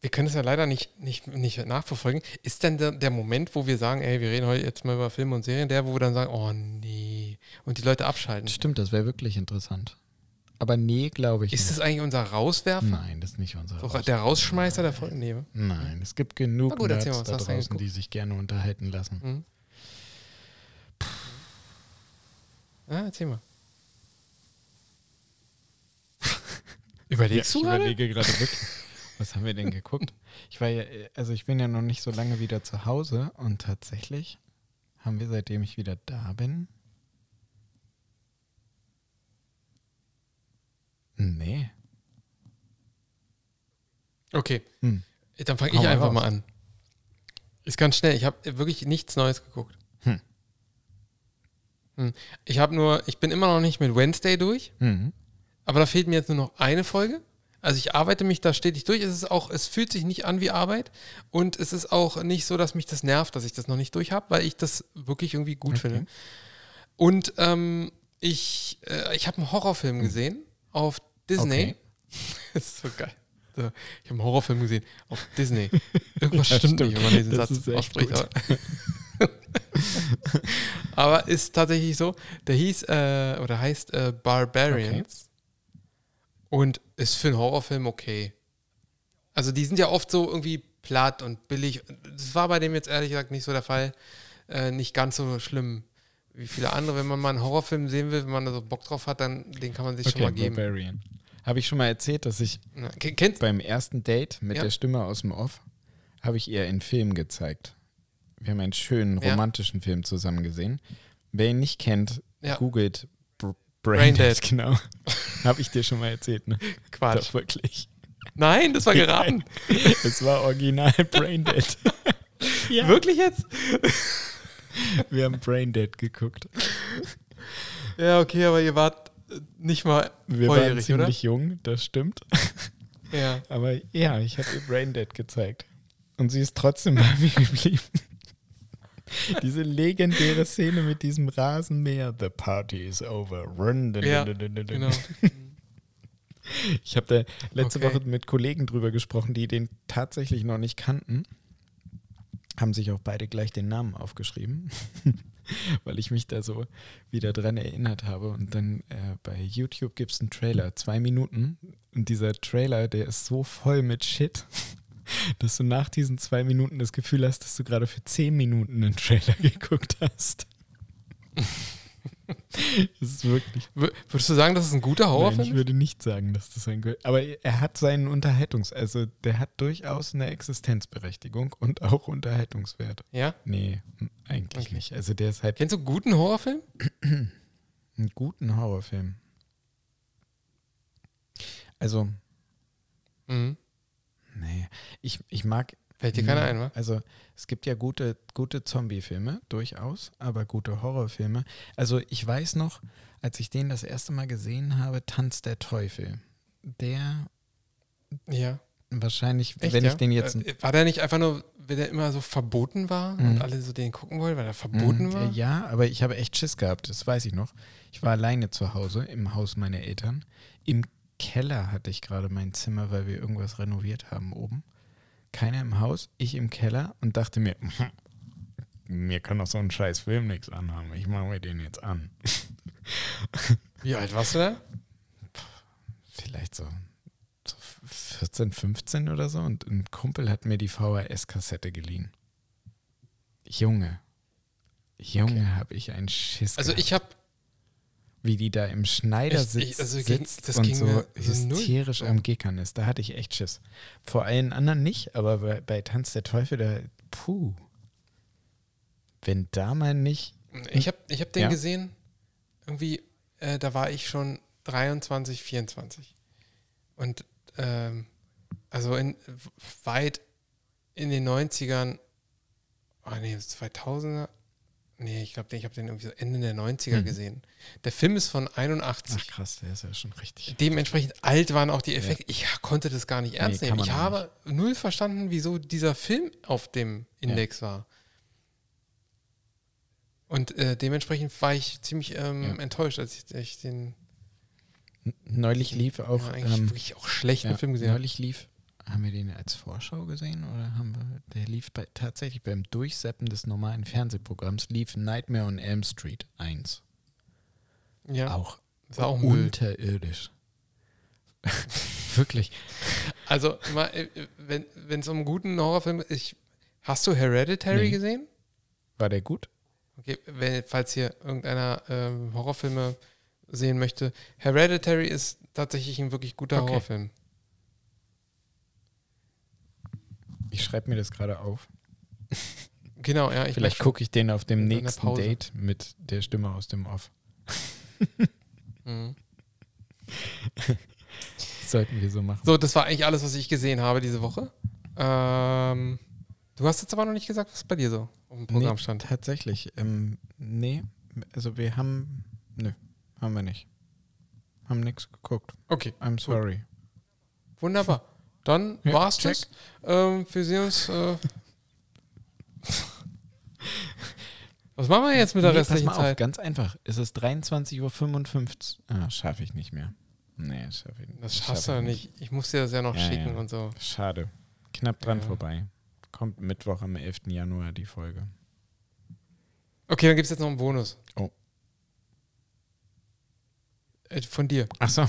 wir können es ja leider nicht, nicht, nicht nachverfolgen. Ist denn der, der Moment, wo wir sagen, ey, wir reden heute jetzt mal über Filme und Serien, der, wo wir dann sagen, oh nee, und die Leute abschalten? Stimmt, das wäre wirklich interessant. Aber nee, glaube ich Ist nicht. das eigentlich unser Rauswerfer? Nein, das ist nicht unser So, der Rausschmeißer der Folge? Nee. Nein, es gibt genug gut, Nerds da draußen, die sich gerne unterhalten lassen. Hm? Ja, erzähl mal. [LAUGHS] Überlegst Ja, du ich gerade? überlege gerade wirklich, was haben wir denn geguckt? Ich war ja, äh, also ich bin ja noch nicht so lange wieder zu Hause und tatsächlich haben wir, seitdem ich wieder da bin, nee. Okay, Hm. dann fange ich mal einfach raus. mal an. Ist ganz schnell. Ich habe wirklich nichts Neues geguckt. Hm. Hm. Ich habe nur, ich bin immer noch nicht mit Wednesday durch, Mhm. aber da fehlt mir jetzt nur noch eine Folge. Also ich arbeite mich da stetig durch. Es ist auch, es fühlt sich nicht an wie Arbeit und es ist auch nicht so, dass mich das nervt, dass ich das noch nicht durch habe, weil ich das wirklich irgendwie gut Okay. finde. Und ähm, ich, äh, ich habe einen Horrorfilm gesehen auf Disney. Hm. Okay. Das [LAUGHS] ist so geil. So, ich habe einen Horrorfilm gesehen auf Disney. [LAUGHS] Irgendwas Ja, stimmt nicht, wenn man diesen Das Satz ausspricht. Aber, [LAUGHS] aber ist tatsächlich so. Der hieß äh, oder heißt äh, Barbarians und ist für einen Horrorfilm okay. Also die sind ja oft so irgendwie platt und billig. Das war bei dem jetzt ehrlich gesagt nicht so der Fall. Äh, nicht ganz so schlimm wie viele andere. Wenn man mal einen Horrorfilm sehen will, wenn man da so Bock drauf hat, dann den kann man sich schon Okay, mal geben. Barbarian. Habe ich schon mal erzählt, dass ich Na, beim ersten Date mit Ja. der Stimme aus dem Off habe ich ihr einen Film gezeigt. Wir haben einen schönen Ja. romantischen Film zusammen gesehen. Wer ihn nicht kennt, Ja. googelt Br Brain Braindead, genau. [LAUGHS] habe ich dir schon mal erzählt, ne? Quatsch. Doch, wirklich. Nein, das war geraten. [LAUGHS] Es war original [LAUGHS] Braindead. ja. Wirklich jetzt? Wir haben Braindead geguckt. Ja, okay, aber ihr wart äh, nicht mal Wir waren volljährig, oder? ziemlich jung, das stimmt. Ja. Aber ja, ich habe ihr Braindead gezeigt. Und sie ist trotzdem bei mir geblieben. [LAUGHS] Diese legendäre Szene mit diesem Rasenmäher. The party is over. Run, dun, Ja, dun, dun. Genau. [LAUGHS] Ich habe da letzte Okay. Woche mit Kollegen drüber gesprochen, die den tatsächlich noch nicht kannten. Haben sich auch beide gleich den Namen aufgeschrieben, [LAUGHS] weil ich mich da so wieder dran erinnert habe. Und dann äh, bei YouTube gibt es einen Trailer, zwei Minuten. Und dieser Trailer, der ist so voll mit Shit, [LAUGHS] dass du nach diesen zwei Minuten das Gefühl hast, dass du gerade für zehn Minuten einen Trailer [LAUGHS] geguckt hast. [LAUGHS] Das ist wirklich Würdest du sagen, das ist ein guter Nein, Horrorfilm? ich würde nicht sagen, dass das ein Gehör. Aber er hat seinen Unterhaltungs-, also der hat durchaus eine Existenzberechtigung und auch Unterhaltungswert. ja? Nee, hm, eigentlich Okay. nicht. Also der ist halt Kennst du guten Horrorfilm? [CLEARS THROAT] einen guten Horrorfilm. Also, Mhm. Nee, ich, ich mag. Fällt dir keiner ein, wa? Also es gibt ja gute, gute Zombie-Filme, durchaus, aber gute Horrorfilme. Also ich weiß noch, als ich den das erste Mal gesehen habe, Tanz der Teufel. Der Ja. wahrscheinlich, Echt, wenn ja? ich den jetzt Äh, War der nicht einfach nur, wenn der immer so verboten war Mhm. und alle so den gucken wollten, weil er verboten Mm, war? Ja, aber ich habe echt Schiss gehabt, das weiß ich noch. Ich war alleine zu Hause im Haus meiner Eltern. Im Keller hatte ich gerade mein Zimmer, weil wir irgendwas renoviert haben oben. Keiner im Haus, ich im Keller und dachte mir, [LAUGHS] mir kann doch so ein scheiß Film nichts anhaben. Ich mache mir den jetzt an. Wie alt warst du da? Vielleicht so, so 14, 15 oder so. Und ein Kumpel hat mir die VHS-Kassette geliehen. Junge. Junge, Okay. habe ich einen Schiss Also gehabt. ich habe wie die da im Schneidersitz Echt? Ich- also sitzt und ging so null. hysterisch am Gickern ist. Da hatte ich echt Schiss. Vor allen anderen nicht, aber bei, bei Tanz der Teufel, da, puh. Wenn da mal nicht, Ich habe ich hab den Ja. gesehen, irgendwie, äh, da war ich schon 23, 24. Und ähm, also in, weit in den 90ern, oh nee, 2000er, nee, ich glaube, ich habe den irgendwie so Ende der 90er Mhm. gesehen. Der Film ist von 81. ach krass, der ist ja schon richtig. Dementsprechend alt waren auch die Effekte. Ich konnte das gar nicht ernst Nee, nehmen. Ich habe null verstanden, wieso dieser Film auf dem Index war. Und äh, dementsprechend war ich ziemlich ähm, Ja. enttäuscht, als ich, ich den Neulich lief auch, ja, eigentlich ähm, wirklich auch schlechten ja, Film gesehen neulich lief, haben wir den als Vorschau gesehen oder haben wir, der lief bei, tatsächlich beim Durchseppen des normalen Fernsehprogramms, lief Nightmare on Elm Street 1. Ja, Auch auch unterirdisch. [LAUGHS] Wirklich. Also, mal, äh, wenn es um einen guten Horrorfilm ist, ich, hast du Hereditary Nee. gesehen? War der gut? Okay, wenn, falls hier irgendeiner ähm, Horrorfilme sehen möchte. Hereditary ist tatsächlich ein wirklich guter Okay. Horrorfilm. Ich schreibe mir das gerade auf. Genau, ja. Ich Vielleicht gucke ich den auf dem nächsten. Date mit der Stimme aus dem Off. [LAUGHS] Mhm. Sollten wir so machen. So, das war eigentlich alles, was ich gesehen habe diese Woche. Ähm, du hast jetzt aber noch nicht gesagt, was bei dir so auf dem Programm nee, stand. Tatsächlich. Ähm, nee, also wir haben. Nö, haben wir nicht. Haben nichts geguckt. Okay, I'm sorry. wunderbar. Dann Ja, war's check. das. Ähm, wir sehen uns. Äh, was machen wir jetzt mit der Nee, pass restlichen mal auf, Zeit? ganz einfach. Es ist 23.55 Uhr. Ah, schaffe ich nicht mehr. Nee, das schaffe ich nicht. Das schaff schaffst du ja nicht. Ich muss dir das ja noch Ja, schicken ja. und so. Schade. Knapp dran Ja. vorbei. Kommt Mittwoch am 11. Januar die Folge. Okay, dann gibt es jetzt noch einen Bonus. Oh. Äh, Von dir. Ach so.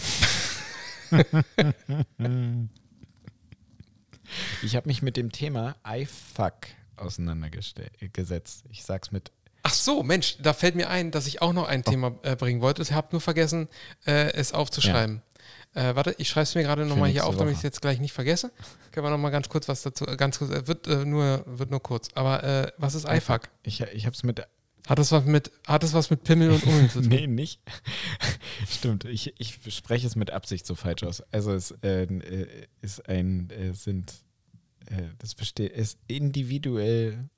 [LAUGHS] ich habe mich mit dem Thema iFuck auseinandergesetzt. Ich sag's mit Ach so, Mensch, da fällt mir ein, dass ich auch noch ein Oh. Thema äh, bringen wollte. Ich habe nur vergessen, äh, es aufzuschreiben. Äh, warte, ich schreibe es mir gerade nochmal hier auf, damit ich es Woche. jetzt gleich nicht vergesse. Können wir nochmal ganz kurz was dazu, ganz kurz, äh, wird, äh, nur, wird nur kurz. Aber äh, was ist iFuck? Ich, ich habe es mit Hat das was mit, hat das was mit Pimmel und Ummeln zu [LAUGHS] tun? Nee, nicht. [LAUGHS] Stimmt, ich, ich spreche es mit Absicht so falsch aus. Also es äh, äh, ist ein, äh, sind, äh, das besteht, ist individuell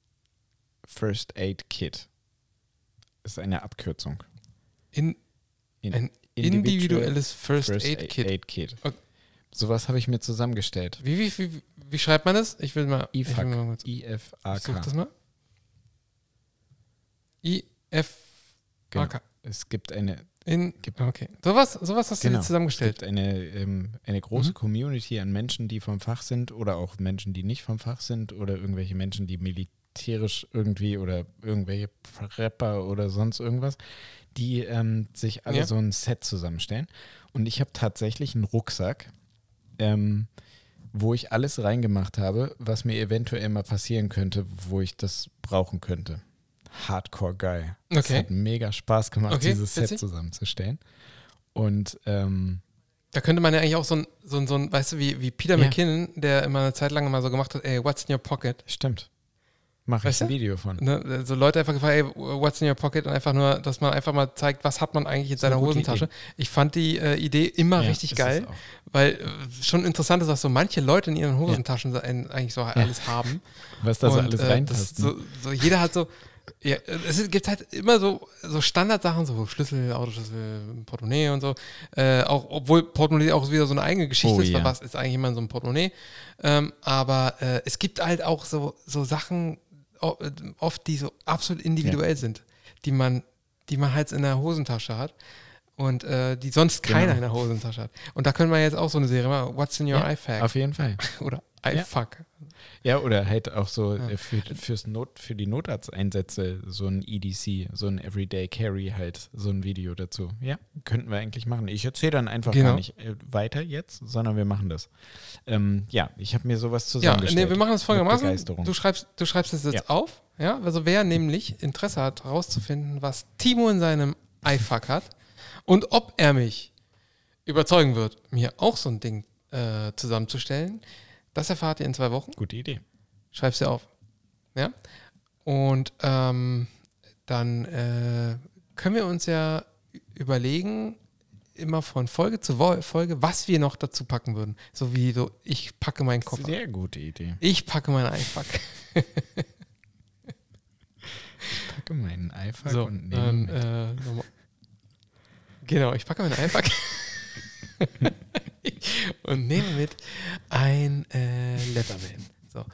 First Aid Kit. Ist eine Abkürzung. In, In- ein individuell individuelles First, Aid Kit. Aid Kit. Okay. Sowas habe ich mir zusammengestellt. Wie, wie, wie, wie schreibt man das? Ich will mal. ich will mal kurz- IFAK. Ich such I-F-A-K. das mal. I F Genau. Es gibt eine, In, Gibt- okay. Sowas, sowas hast du Genau. dir es zusammengestellt. gibt eine, ähm, eine große Mhm. Community an Menschen, die vom Fach sind oder auch Menschen, die nicht vom Fach sind oder irgendwelche Menschen, die militärisch irgendwie oder irgendwelche Prepper oder sonst irgendwas, die ähm, sich alle Ja. so ein Set zusammenstellen. Und ich habe tatsächlich einen Rucksack, ähm, wo ich alles reingemacht habe, was mir eventuell mal passieren könnte, wo ich das brauchen könnte. Hardcore geil. Es Okay. hat mega Spaß gemacht, Okay, dieses Set witzig. zusammenzustellen. Und ähm, Da könnte man ja eigentlich auch so ein, so ein, so ein weißt du, wie, wie Peter Ja. McKinnon, der immer eine Zeit lang immer so gemacht hat, ey, what's in your pocket? stimmt. Mache ich ein? Video von. Ne, so Leute einfach gefragt, ey, what's in your pocket? Und einfach nur, dass man einfach mal zeigt, was hat man eigentlich in seiner Hosentasche. Ich fand die äh, Idee immer Ja, richtig geil, weil äh, schon interessant ist, was so manche Leute in ihren Hosentaschen ein- eigentlich so alles haben. Was da so Und, alles äh, reinpasst. das, ne? so, so, jeder hat so, ja, es gibt halt immer so, so Standardsachen, so Schlüssel, Autoschlüssel, Portemonnaie und so. Äh, auch, obwohl Portemonnaie auch wieder so eine eigene Geschichte Oh, ist, ja. weil was ist eigentlich immer so ein Portemonnaie. Ähm, aber äh, es gibt halt auch so, so Sachen, äh, oft, die so absolut individuell sind, die man, die man halt in der Hosentasche hat. Und äh, die sonst keiner Genau. in der Hosentasche hat. Und da können wir jetzt auch so eine Serie machen. What's in your Ja, iFac? Auf jeden Fall. [LAUGHS] Oder Ja. iFuck. Ja, oder halt auch so Ja. äh, für, fürs Not, für die Notarzteinsätze so ein EDC, so ein Everyday Carry halt, so ein Video dazu. Ja, könnten wir eigentlich machen. Ich erzähle dann einfach Genau. gar nicht äh, weiter jetzt, sondern wir machen das. Ähm, ja, ich habe mir sowas Ja, zusammengestellt. nee, wir machen das folgendermaßen. Du schreibst, du schreibst es jetzt Ja. auf, ja. Also wer nämlich Interesse hat, herauszufinden, was Timo in seinem iFuck hat Und ob er mich überzeugen wird, mir auch so ein Ding äh, zusammenzustellen, das erfahrt ihr in zwei Wochen. Gute Idee. Schreib's dir auf. Ja. Und ähm, dann äh, können wir uns ja überlegen, immer von Folge zu Folge, was wir noch dazu packen würden. So wie so, ich packe meinen Koffer. Sehr gute Idee. Ich packe meinen Einpack. Packe meinen iPhone So, und nehme dann, äh, genau, ich packe meinen Einpack [LAUGHS] [LAUGHS] und nehme mit ein äh, Leatherman. So.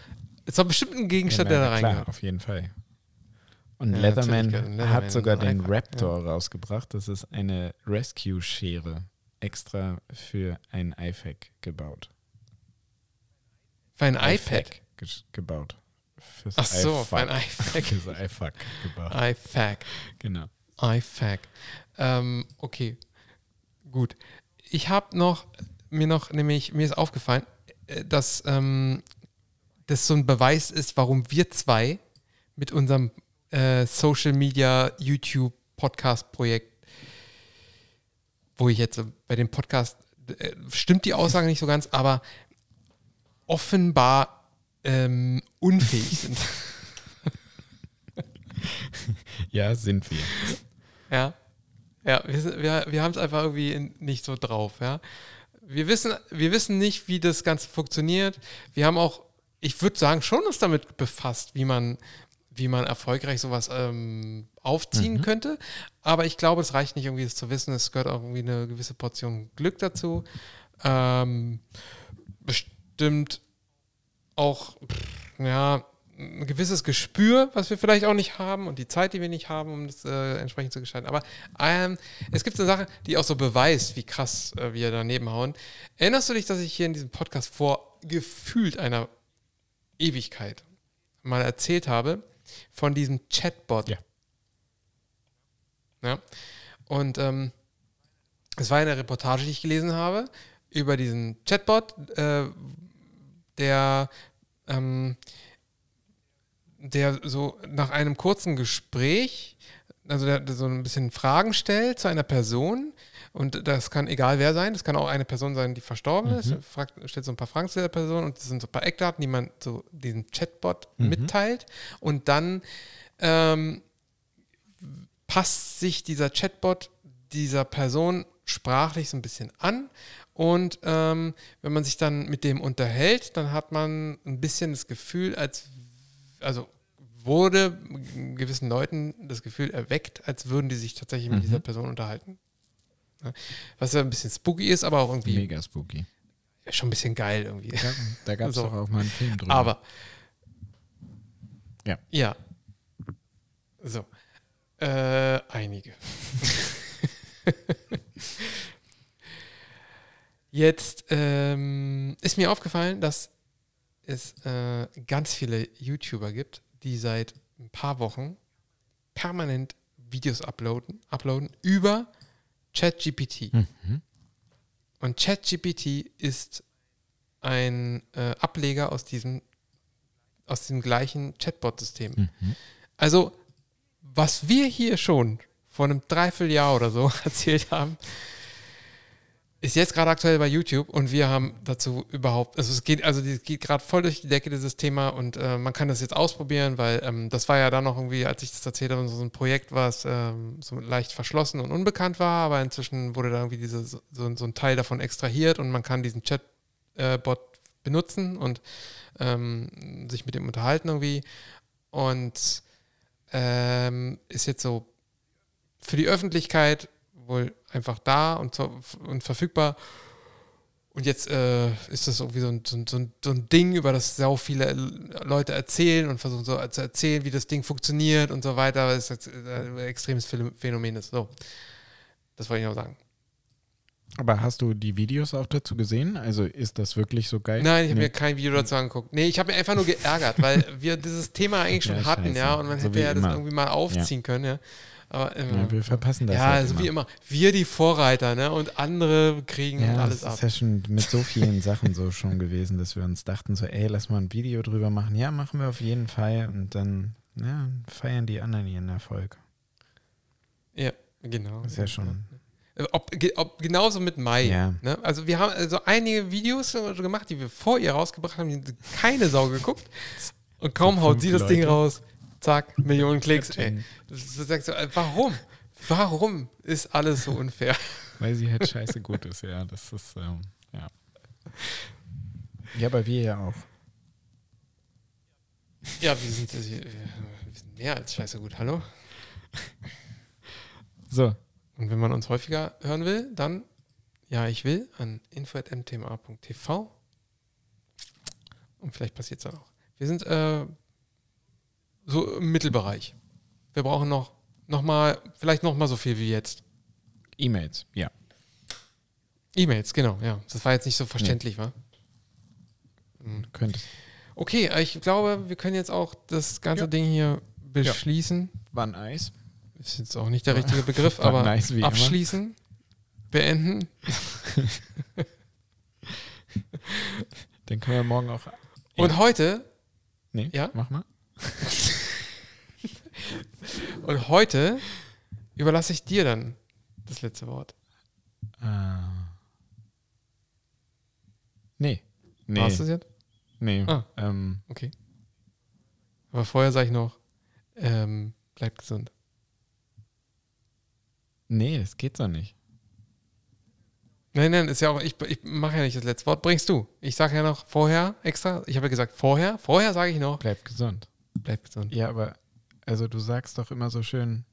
Ist doch bestimmt ein Gegenstand, Ja, der da klar, reingehört. auf jeden Fall. Und Ja, Leatherman, Leatherman hat sogar den einfach, Raptor rausgebracht. Das ist eine Rescue-Schere extra für ein iFac gebaut. Für ein iPad. ges- gebaut. Fürs Ach so, für ein iFac. [LAUGHS] Fürs iFac gebaut. iFac. Genau. iFac. Ähm, okay, gut. Ich habe noch, mir noch, nämlich, mir ist aufgefallen, äh, dass ähm, das so ein Beweis ist, warum wir zwei mit unserem äh, Social Media, YouTube, Podcast-Projekt, wo ich jetzt bei dem Podcast, äh, stimmt die Aussage nicht so ganz, aber offenbar ähm, unfähig [LAUGHS] sind. Ja, sind wir. Ja. Ja, wir, wir, wir haben es einfach irgendwie in- nicht so drauf, ja. Wir wissen, wir wissen nicht, wie das Ganze funktioniert. Wir haben auch, ich würde sagen, schon uns damit befasst, wie man, wie man erfolgreich sowas ähm, aufziehen könnte. Aber ich glaube, es reicht nicht irgendwie, das zu wissen. Es gehört auch irgendwie eine gewisse Portion Glück dazu. Ähm, bestimmt auch, ja, ein gewisses Gespür, was wir vielleicht auch nicht haben und die Zeit, die wir nicht haben, um das äh, entsprechend zu gestalten. Aber ähm, es gibt eine Sache, die auch so beweist, wie krass äh, wir daneben hauen. Erinnerst du dich, dass ich hier in diesem Podcast vor gefühlt einer Ewigkeit mal erzählt habe von diesem Chatbot? Ja. Ja. Und ähm, es war eine Reportage, die ich gelesen habe über diesen Chatbot, äh, der, ähm, der so nach einem kurzen Gespräch, also der, der so ein bisschen Fragen stellt zu einer Person. Und das kann egal wer sein, das kann auch eine Person sein, die verstorben ist, fragt, stellt so ein paar Fragen zu der Person und das sind so ein paar Eckdaten, die man so diesem Chatbot mitteilt. Und dann ähm, passt sich dieser Chatbot dieser Person sprachlich so ein bisschen an. Und ähm, wenn man sich dann mit dem unterhält, dann hat man ein bisschen das Gefühl, als, also wurde gewissen Leuten das Gefühl erweckt, als würden die sich tatsächlich mit dieser Person unterhalten. Ja, Was ja ein bisschen spooky ist, aber auch irgendwie Mega spooky. schon ein bisschen geil irgendwie. Ja, da gab es [LAUGHS] So. doch auch mal einen Film drüber. Aber. Ja. Ja. So. Äh, einige. [LAUGHS] Jetzt ähm, ist mir aufgefallen, dass es äh, ganz viele YouTuber gibt, die seit ein paar Wochen permanent Videos uploaden, uploaden über ChatGPT. Mhm. Und ChatGPT ist ein äh, Ableger aus diesem, aus diesem gleichen Chatbot-System. Mhm. Also, was wir hier schon vor einem Dreivierteljahr oder so [LAUGHS] erzählt haben, ist jetzt gerade aktuell bei YouTube und wir haben dazu überhaupt, also es geht, also es geht gerade voll durch die Decke, dieses Thema und äh, man kann das jetzt ausprobieren, weil ähm, das war ja dann noch irgendwie, als ich das erzählt habe, so ein Projekt, was ähm, so leicht verschlossen und unbekannt war, aber inzwischen wurde da irgendwie diese, so, so ein Teil davon extrahiert und man kann diesen Chatbot benutzen und ähm, sich mit dem unterhalten irgendwie und ähm, ist jetzt so für die Öffentlichkeit wohl einfach da und, und verfügbar. Und jetzt äh, ist das irgendwie so ein, so, ein, so, ein, Ding, über das sau viele Leute erzählen und versuchen so zu erzählen, wie das Ding funktioniert und so weiter. Das ist jetzt ein extremes Phänomen ist. So, das wollte ich noch sagen. Aber hast du die Videos auch dazu gesehen? Also ist das wirklich so geil? Nein, ich habe Nee. mir kein Video dazu angeguckt. Nee, ich habe mir einfach nur geärgert, weil wir dieses Thema eigentlich [LAUGHS] schon Ja, hatten, scheiße. ja, und man So hätte ja das immer. irgendwie mal aufziehen können, ja. Aber ähm, Ja, wir verpassen das ja, halt so immer. wie immer. Wir die Vorreiter, ne? Und andere kriegen Ja, alles das ab. ist ja schon mit so vielen Sachen so schon gewesen, dass wir uns dachten so, ey, lass mal ein Video drüber machen. Ja, machen wir auf jeden Fall. Und dann ja, feiern die anderen ihren Erfolg. Ja, genau. Das ist ja schon Äh, Ob, ob, genauso mit Mai. Ja. Ne? Also wir haben also einige Videos gemacht, die wir vor ihr rausgebracht haben, die keine Sau geguckt. [LAUGHS] Und kaum haut sie das Ding Leute. raus, zack, Millionen Klicks. Ey. Das sagst du, äh, warum? Warum ist alles so unfair? [LAUGHS] Weil sie halt scheiße gut ist, ja. Das ist, ähm, ja. Ja, aber wir ja auch. Ja, wir sind, wir sind mehr als scheiße gut. Hallo? [LAUGHS] So, Und wenn man uns häufiger hören will, dann, ja, ich will, an info.mtma.tv. Und vielleicht passiert es dann auch. Wir sind äh, so im Mittelbereich. Wir brauchen noch, noch mal, vielleicht noch mal so viel wie jetzt. E-Mails, ja. E-Mails, genau, ja. Das war jetzt nicht so verständlich, wa? Mhm. Könntest. Okay, ich glaube, wir können jetzt auch das ganze Ja. Ding hier beschließen. Wann Eis? Ist jetzt auch nicht der richtige [LAUGHS] Begriff, War aber nice wie immer. abschließen, beenden. [LAUGHS] Den können wir morgen auch. Und heute, Nee, Ja? mach mal. [LAUGHS] und heute überlasse ich dir dann das letzte Wort. Äh, nee. Nee. Warst du es jetzt? Nee. Ah. Ähm, Okay. Aber vorher sage ich noch, ähm, bleibt gesund. nee, das geht so nicht. Nein, nein, ist ja auch, ich, ich mache ja nicht das letzte Wort, bringst du. Ich sage ja noch vorher extra, ich habe ja gesagt vorher, vorher sage ich noch, Bleib gesund. bleibt gesund. Ja, aber, also du sagst doch immer so schön.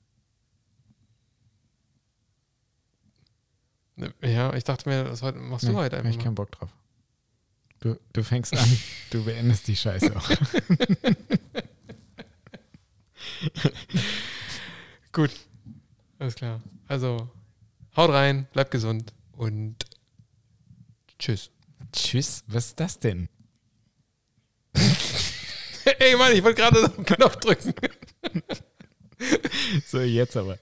Ja, ich dachte mir, das heute, machst du Nee, heute hab einfach ich keinen Bock drauf. Du, du fängst an, du beendest die Scheiße auch. [LAUGHS] Gut, alles klar. Also, haut rein, bleibt gesund und tschüss. Tschüss, was ist das denn? [LAUGHS] Ey Mann, ich wollte gerade noch einen Knopf drücken. [LAUGHS] So, jetzt aber.